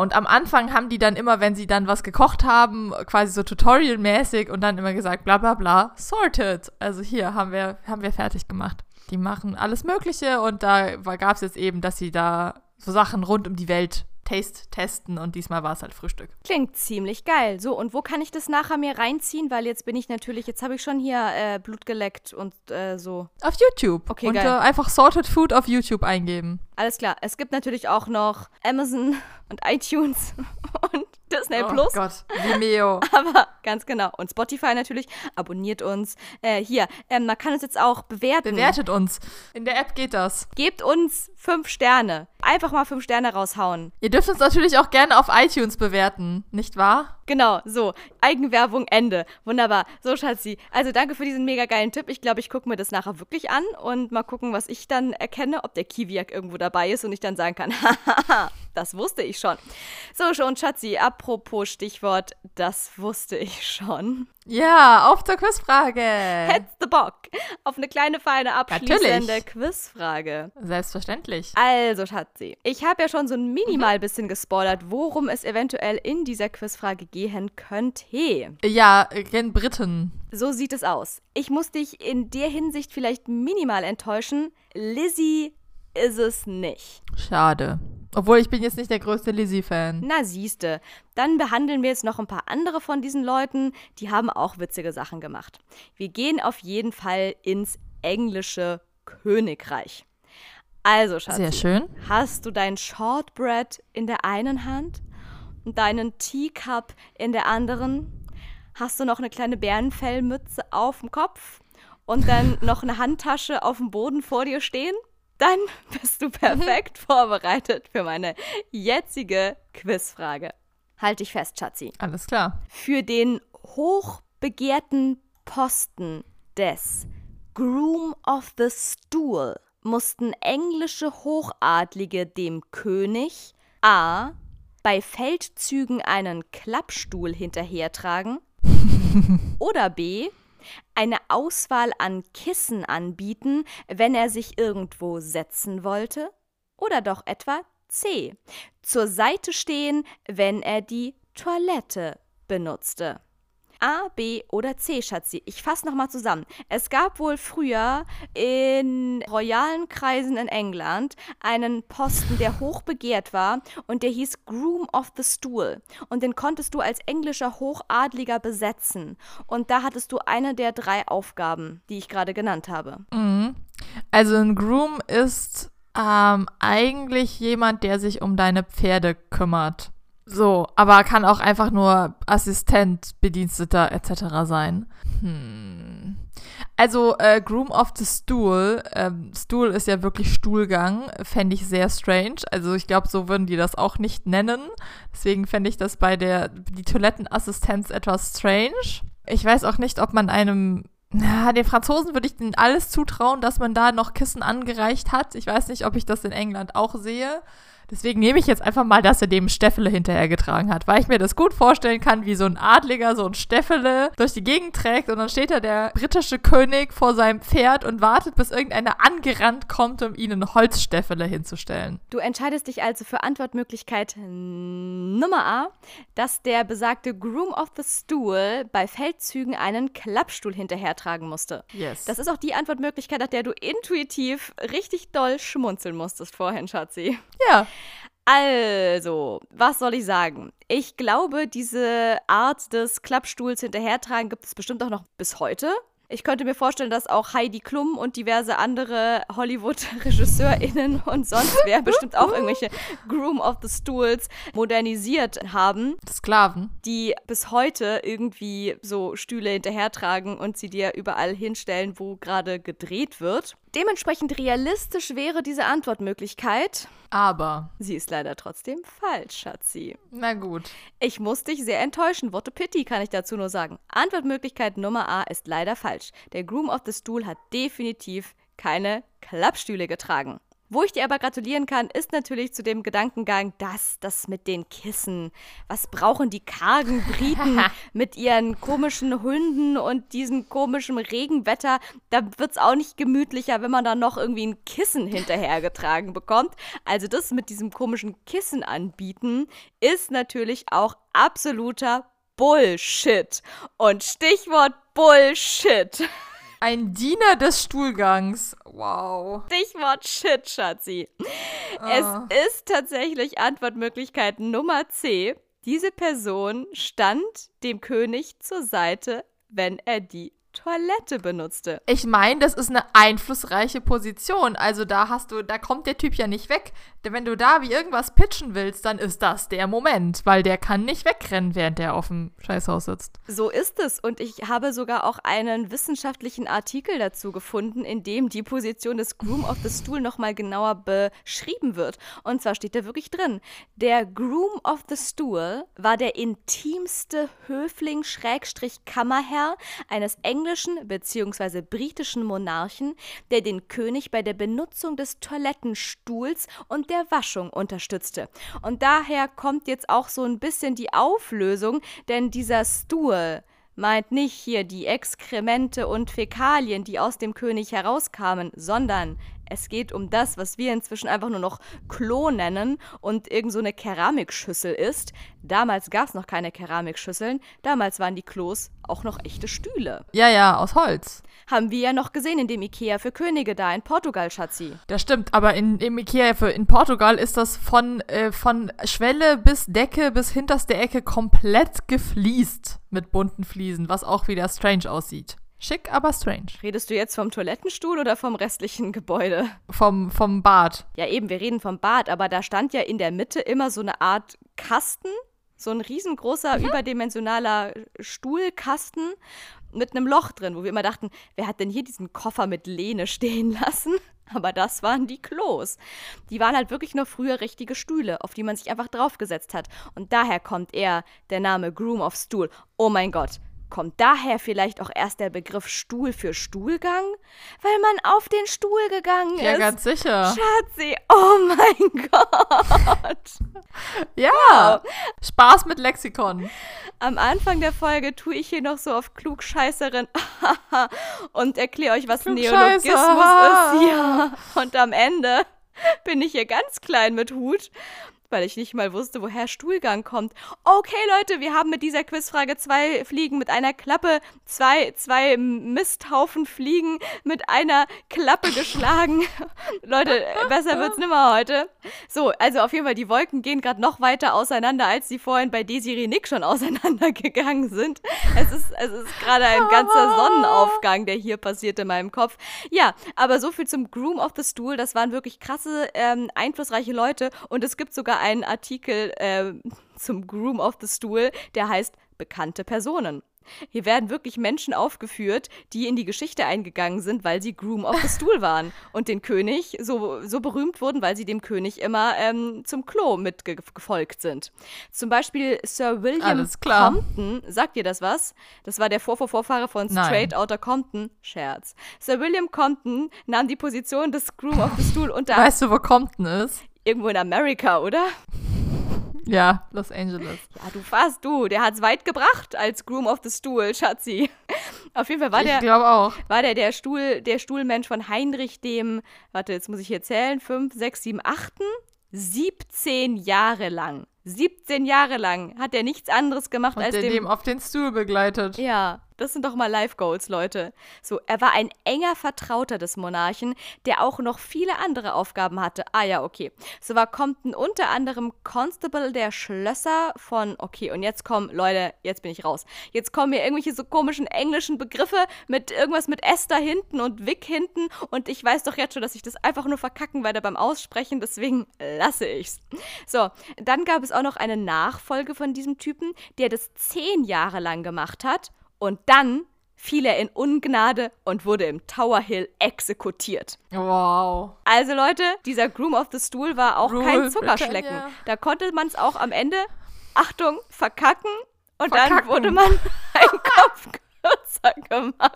Und am Anfang haben die dann immer, wenn sie dann was gekocht haben, quasi so tutorialmäßig und dann immer gesagt, bla bla bla, sorted. Also hier haben wir, haben wir fertig gemacht. Die machen alles Mögliche und da gab es jetzt eben, dass sie da so Sachen rund um die Welt Taste testen und diesmal war es halt Frühstück. Klingt ziemlich geil. So, und wo kann ich das nachher mir reinziehen? Weil jetzt bin ich natürlich, jetzt habe ich schon hier äh, Blut geleckt und äh, so. Auf YouTube. Okay, und, geil. Äh, einfach Sorted Food auf YouTube eingeben. Alles klar. Es gibt natürlich auch noch Amazon und iTunes und Disney oh Plus. Gott, Vimeo. Aber ganz genau. Und Spotify natürlich. Abonniert uns. Äh, hier, ähm, man kann uns jetzt auch bewerten. Bewertet uns. In der App geht das. Gebt uns fünf Sterne. Einfach mal fünf Sterne raushauen. Ihr dürft uns natürlich auch gerne auf iTunes bewerten, nicht wahr? Genau, so. Eigenwerbung, Ende. Wunderbar. So, Schatzi. Also danke für diesen mega geilen Tipp. Ich glaube, ich gucke mir das nachher wirklich an und mal gucken, was ich dann erkenne, ob der Kiwiak irgendwo dabei ist und ich dann sagen kann, das wusste ich schon. So, schon, Schatzi, apropos Stichwort, das wusste ich schon. Ja, auf zur Quizfrage. Hättest du Bock auf eine kleine, feine, abschließende Natürlich. Quizfrage? Selbstverständlich. Also, Schatzi, ich habe ja schon so ein minimal bisschen gespoilert, worum es eventuell in dieser Quizfrage gehen könnte. Ja, gen Briten. So sieht es aus. Ich muss dich in der Hinsicht vielleicht minimal enttäuschen. Lizzie ist es nicht. Schade. Obwohl ich bin jetzt nicht der größte Lizzie-Fan. Na siehste, dann behandeln wir jetzt noch ein paar andere von diesen Leuten, die haben auch witzige Sachen gemacht. Wir gehen auf jeden Fall ins englische Königreich. Also, Schatzi, Sehr schön. hast du dein Shortbread in der einen Hand und deinen Teacup in der anderen? Hast du noch eine kleine Bärenfellmütze auf dem Kopf und dann noch eine Handtasche auf dem Boden vor dir stehen? Dann bist du perfekt vorbereitet für meine jetzige Quizfrage. Halt dich fest, Schatzi. Alles klar. Für den hochbegehrten Posten des Groom of the Stool mussten englische Hochadlige dem König A. bei Feldzügen einen Klappstuhl hinterhertragen oder B. eine Auswahl an Kissen anbieten, wenn er sich irgendwo setzen wollte oder doch etwa C. zur Seite stehen, wenn er die Toilette benutzte. A, B oder C, Schatzi. Ich fasse nochmal zusammen. Es gab wohl früher in royalen Kreisen in England einen Posten, der hoch begehrt war und der hieß Groom of the Stool. Und den konntest du als englischer Hochadliger besetzen. Und da hattest du eine der drei Aufgaben, die ich gerade genannt habe. Mhm. Also ein Groom ist ähm, eigentlich jemand, der sich um deine Pferde kümmert. So, aber kann auch einfach nur Assistent, Bediensteter etc. sein. Hm. Also äh, Groom of the Stool, ähm, Stool ist ja wirklich Stuhlgang, fände ich sehr strange. Also ich glaube, so würden die das auch nicht nennen. Deswegen fände ich das bei der die Toilettenassistenz etwas strange. Ich weiß auch nicht, ob man einem na, den Franzosen würde ich denen alles zutrauen, dass man da noch Kissen angereicht hat. Ich weiß nicht, ob ich das in England auch sehe. Deswegen nehme ich jetzt einfach mal, dass er dem Steffele hinterhergetragen hat, weil ich mir das gut vorstellen kann, wie so ein Adliger so ein Steffele durch die Gegend trägt und dann steht da der britische König vor seinem Pferd und wartet, bis irgendeiner angerannt kommt, um ihnen Holzsteffele hinzustellen. Du entscheidest dich also für Antwortmöglichkeit Nummer A, dass der besagte Groom of the Stool bei Feldzügen einen Klappstuhl hinterhertragen musste. Yes. Das ist auch die Antwortmöglichkeit, nach der du intuitiv richtig doll schmunzeln musstest vorhin, Schatzi. ja. Also, was soll ich sagen? Ich glaube, diese Art des Klappstuhls hinterhertragen gibt es bestimmt auch noch bis heute. Ich könnte mir vorstellen, dass auch Heidi Klum und diverse andere Hollywood-RegisseurInnen und sonst wer bestimmt auch irgendwelche Groom of the Stools modernisiert haben, Sklaven. die bis heute irgendwie so Stühle hinterhertragen und sie dir überall hinstellen, wo gerade gedreht wird. Dementsprechend realistisch wäre diese Antwortmöglichkeit. Aber, Sie ist leider trotzdem falsch, Schatzi. na gut. Ich muss dich sehr enttäuschen. Worte Pity kann ich dazu nur sagen. Antwortmöglichkeit Nummer A ist leider falsch. Der Groom of the Stool hat definitiv keine Klappstühle getragen. Wo ich dir aber gratulieren kann, ist natürlich zu dem Gedankengang, dass das mit den Kissen, was brauchen die kargen Briten mit ihren komischen Hunden und diesem komischen Regenwetter, da wird's auch nicht gemütlicher, wenn man da noch irgendwie ein Kissen hinterhergetragen bekommt. Also das mit diesem komischen Kissen anbieten, ist natürlich auch absoluter Bullshit. Und Stichwort Bullshit. Ein Diener des Stuhlgangs. Wow. Stichwort Shit, Schatzi. Ah. Es ist tatsächlich Antwortmöglichkeit Nummer C. Diese Person stand dem König zur Seite, wenn er die Toilette benutzte. Ich meine, das ist eine einflussreiche Position. Also da hast du, da kommt der Typ ja nicht weg. Denn wenn du da wie irgendwas pitchen willst, dann ist das der Moment, weil der kann nicht wegrennen, während der auf dem Scheißhaus sitzt. So ist es. Und ich habe sogar auch einen wissenschaftlichen Artikel dazu gefunden, in dem die Position des Groom of the Stool nochmal genauer beschrieben wird. Und zwar steht da wirklich drin, der Groom of the Stool war der intimste Höfling-Kammerherr eines englischen bzw. britischen Monarchen, der den König bei der Benutzung des Toilettenstuhls und der Waschung unterstützte. Und daher kommt jetzt auch so ein bisschen die Auflösung, denn dieser Stuhl meint nicht hier die Exkremente und Fäkalien, die aus dem König herauskamen, sondern es geht um das, was wir inzwischen einfach nur noch Klo nennen und irgend so eine Keramikschüssel ist. Damals gab es noch keine Keramikschüsseln. Damals waren die Klos auch noch echte Stühle. Ja, ja, aus Holz. Haben wir ja noch gesehen in dem Ikea für Könige da in Portugal, Schatzi. Das stimmt, aber in, im Ikea für, in Portugal ist das von, äh, von Schwelle bis Decke bis hinterste Ecke komplett gefliest mit bunten Fliesen, was auch wieder strange aussieht. Schick, aber strange. Redest du jetzt vom Toilettenstuhl oder vom restlichen Gebäude? Vom, vom Bad. Ja, eben, wir reden vom Bad, aber da stand ja in der Mitte immer so eine Art Kasten, so ein riesengroßer, mhm. überdimensionaler Stuhlkasten mit einem Loch drin, wo wir immer dachten, wer hat denn hier diesen Koffer mit Lehne stehen lassen? Aber das waren die Klos. Die waren halt wirklich nur früher richtige Stühle, auf die man sich einfach draufgesetzt hat. Und daher kommt eher der Name Groom of Stool. Oh mein Gott, Kommt daher vielleicht auch erst der Begriff Stuhl für Stuhlgang? Weil man auf den Stuhl gegangen ist. Ja, ganz sicher. Schatzi, oh mein Gott. ja, wow. Spaß mit Lexikon. Am Anfang der Folge tue ich hier noch so auf Klugscheißerin und erkläre euch, was Neologismus ist. Ja. Und am Ende bin ich hier ganz klein mit Hut weil ich nicht mal wusste, woher Stuhlgang kommt. Okay, Leute, wir haben mit dieser Quizfrage zwei Fliegen mit einer Klappe, zwei, zwei Misthaufen Fliegen mit einer Klappe geschlagen. Leute, besser wird's nimmer heute. So, also auf jeden Fall, die Wolken gehen gerade noch weiter auseinander, als sie vorhin bei Desiree Nick schon auseinandergegangen sind. Es ist, es ist gerade ein ganzer Sonnenaufgang, der hier passiert in meinem Kopf. Ja, aber so viel zum Groom of the Stool. Das waren wirklich krasse, ähm, einflussreiche Leute und es gibt sogar einen Artikel äh, zum Groom of the Stool, der heißt Bekannte Personen. Hier werden wirklich Menschen aufgeführt, die in die Geschichte eingegangen sind, weil sie Groom of the Stool waren und den König so, so berühmt wurden, weil sie dem König immer ähm, zum Klo mitgefolgt sind. Zum Beispiel Sir William Compton, sagt ihr das was? Das war der Vorvorvorfahrer von Straight Outta Compton. Scherz. Sir William Compton nahm die Position des Groom of the Stool unter. Weißt du, wo Compton ist? Irgendwo in Amerika, oder? Ja, Los Angeles. Ja, du fast, du. Der hat's weit gebracht als Groom of the Stool, Schatzi. Auf jeden Fall war ich der. auch. War der der Stuhl, der Stuhlmensch von Heinrich dem, warte, jetzt muss ich hier zählen, 5, 6, 7, 8. 17 Jahre lang. 17 Jahre lang hat er nichts anderes gemacht Und als der dem, auf den Stuhl begleitet. Ja, das sind doch mal Life Goals, Leute. So, er war ein enger Vertrauter des Monarchen, der auch noch viele andere Aufgaben hatte. Ah ja, okay. So war Compton unter anderem Constable der Schlösser von, okay, und jetzt kommen, Leute, jetzt bin ich raus. Jetzt kommen mir irgendwelche so komischen englischen Begriffe mit irgendwas mit Esther hinten und Vic hinten und ich weiß doch jetzt schon, dass ich das einfach nur verkacken werde beim Aussprechen, deswegen lasse ich's. So, dann gab es auch noch eine Nachfolge von diesem Typen, der das zehn Jahre lang gemacht hat und dann fiel er in Ungnade und wurde im Tower Hill exekutiert. Wow. Also Leute, dieser Groom of the Stool war auch Rule kein Zuckerschlecken. Britannia. Da konnte man es auch am Ende, Achtung, verkacken und verkacken. dann wurde man ein Kopf kürzer gemacht.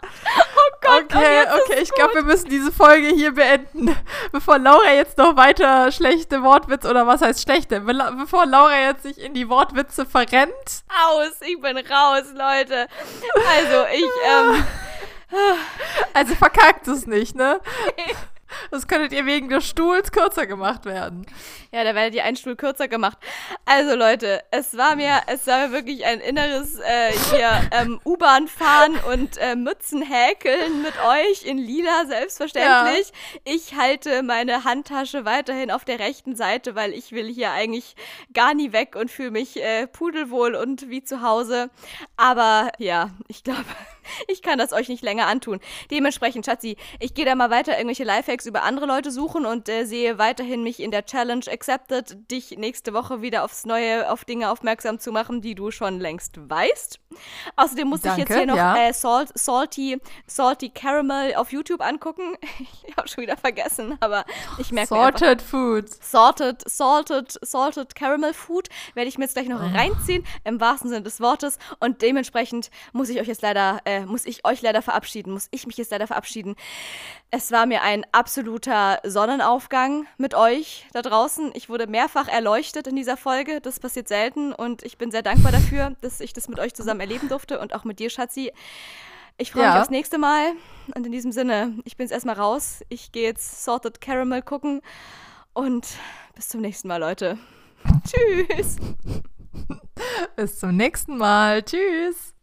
Oh Gott, okay, okay, ich glaube, wir müssen diese Folge hier beenden, bevor Laura jetzt noch weiter schlechte Wortwitze oder was heißt schlechte, bevor Laura jetzt sich in die Wortwitze verrennt. Aus, ich bin raus, Leute. Also, ich ähm also verkackt es nicht, ne? Das könntet ihr wegen des Stuhls kürzer gemacht werden. Ja, da werdet ihr einen Stuhl kürzer gemacht. Also Leute, es war mir, es war mir wirklich ein inneres äh, hier ähm, U-Bahn fahren und äh, Mützen häkeln mit euch in lila selbstverständlich. Ja. Ich halte meine Handtasche weiterhin auf der rechten Seite, weil ich will hier eigentlich gar nie weg und fühle mich äh, pudelwohl und wie zu Hause. Aber ja, ich glaube, ich kann das euch nicht länger antun. Dementsprechend, Schatzi, ich gehe da mal weiter irgendwelche Lifehacks über andere Leute suchen und äh, sehe weiterhin mich in der Challenge Accepted, dich nächste Woche wieder aufs Neue auf Dinge aufmerksam zu machen, die du schon längst weißt. Außerdem muss Danke, ich jetzt hier noch ja. äh, Salt, Salty, Salty Caramel auf YouTube angucken. ich habe schon wieder vergessen, aber ich merke mir einfach- Sorted Foods. Salted, salted, salted Caramel Food werde ich mir jetzt gleich noch reinziehen, im wahrsten Sinne des Wortes. Und dementsprechend muss ich euch jetzt leider, äh, muss ich euch leider verabschieden, muss ich mich jetzt leider verabschieden. Es war mir ein absoluter Sonnenaufgang mit euch da draußen. Ich wurde mehrfach erleuchtet in dieser Folge. Das passiert selten und ich bin sehr dankbar dafür, dass ich das mit euch zusammen erleben durfte und auch mit dir, Schatzi. Ich freue mich Ja. aufs nächste Mal. Und in diesem Sinne, ich bin jetzt erstmal raus. Ich gehe jetzt Salted Caramel gucken. Und bis zum nächsten Mal, Leute. Tschüss. Bis zum nächsten Mal. Tschüss.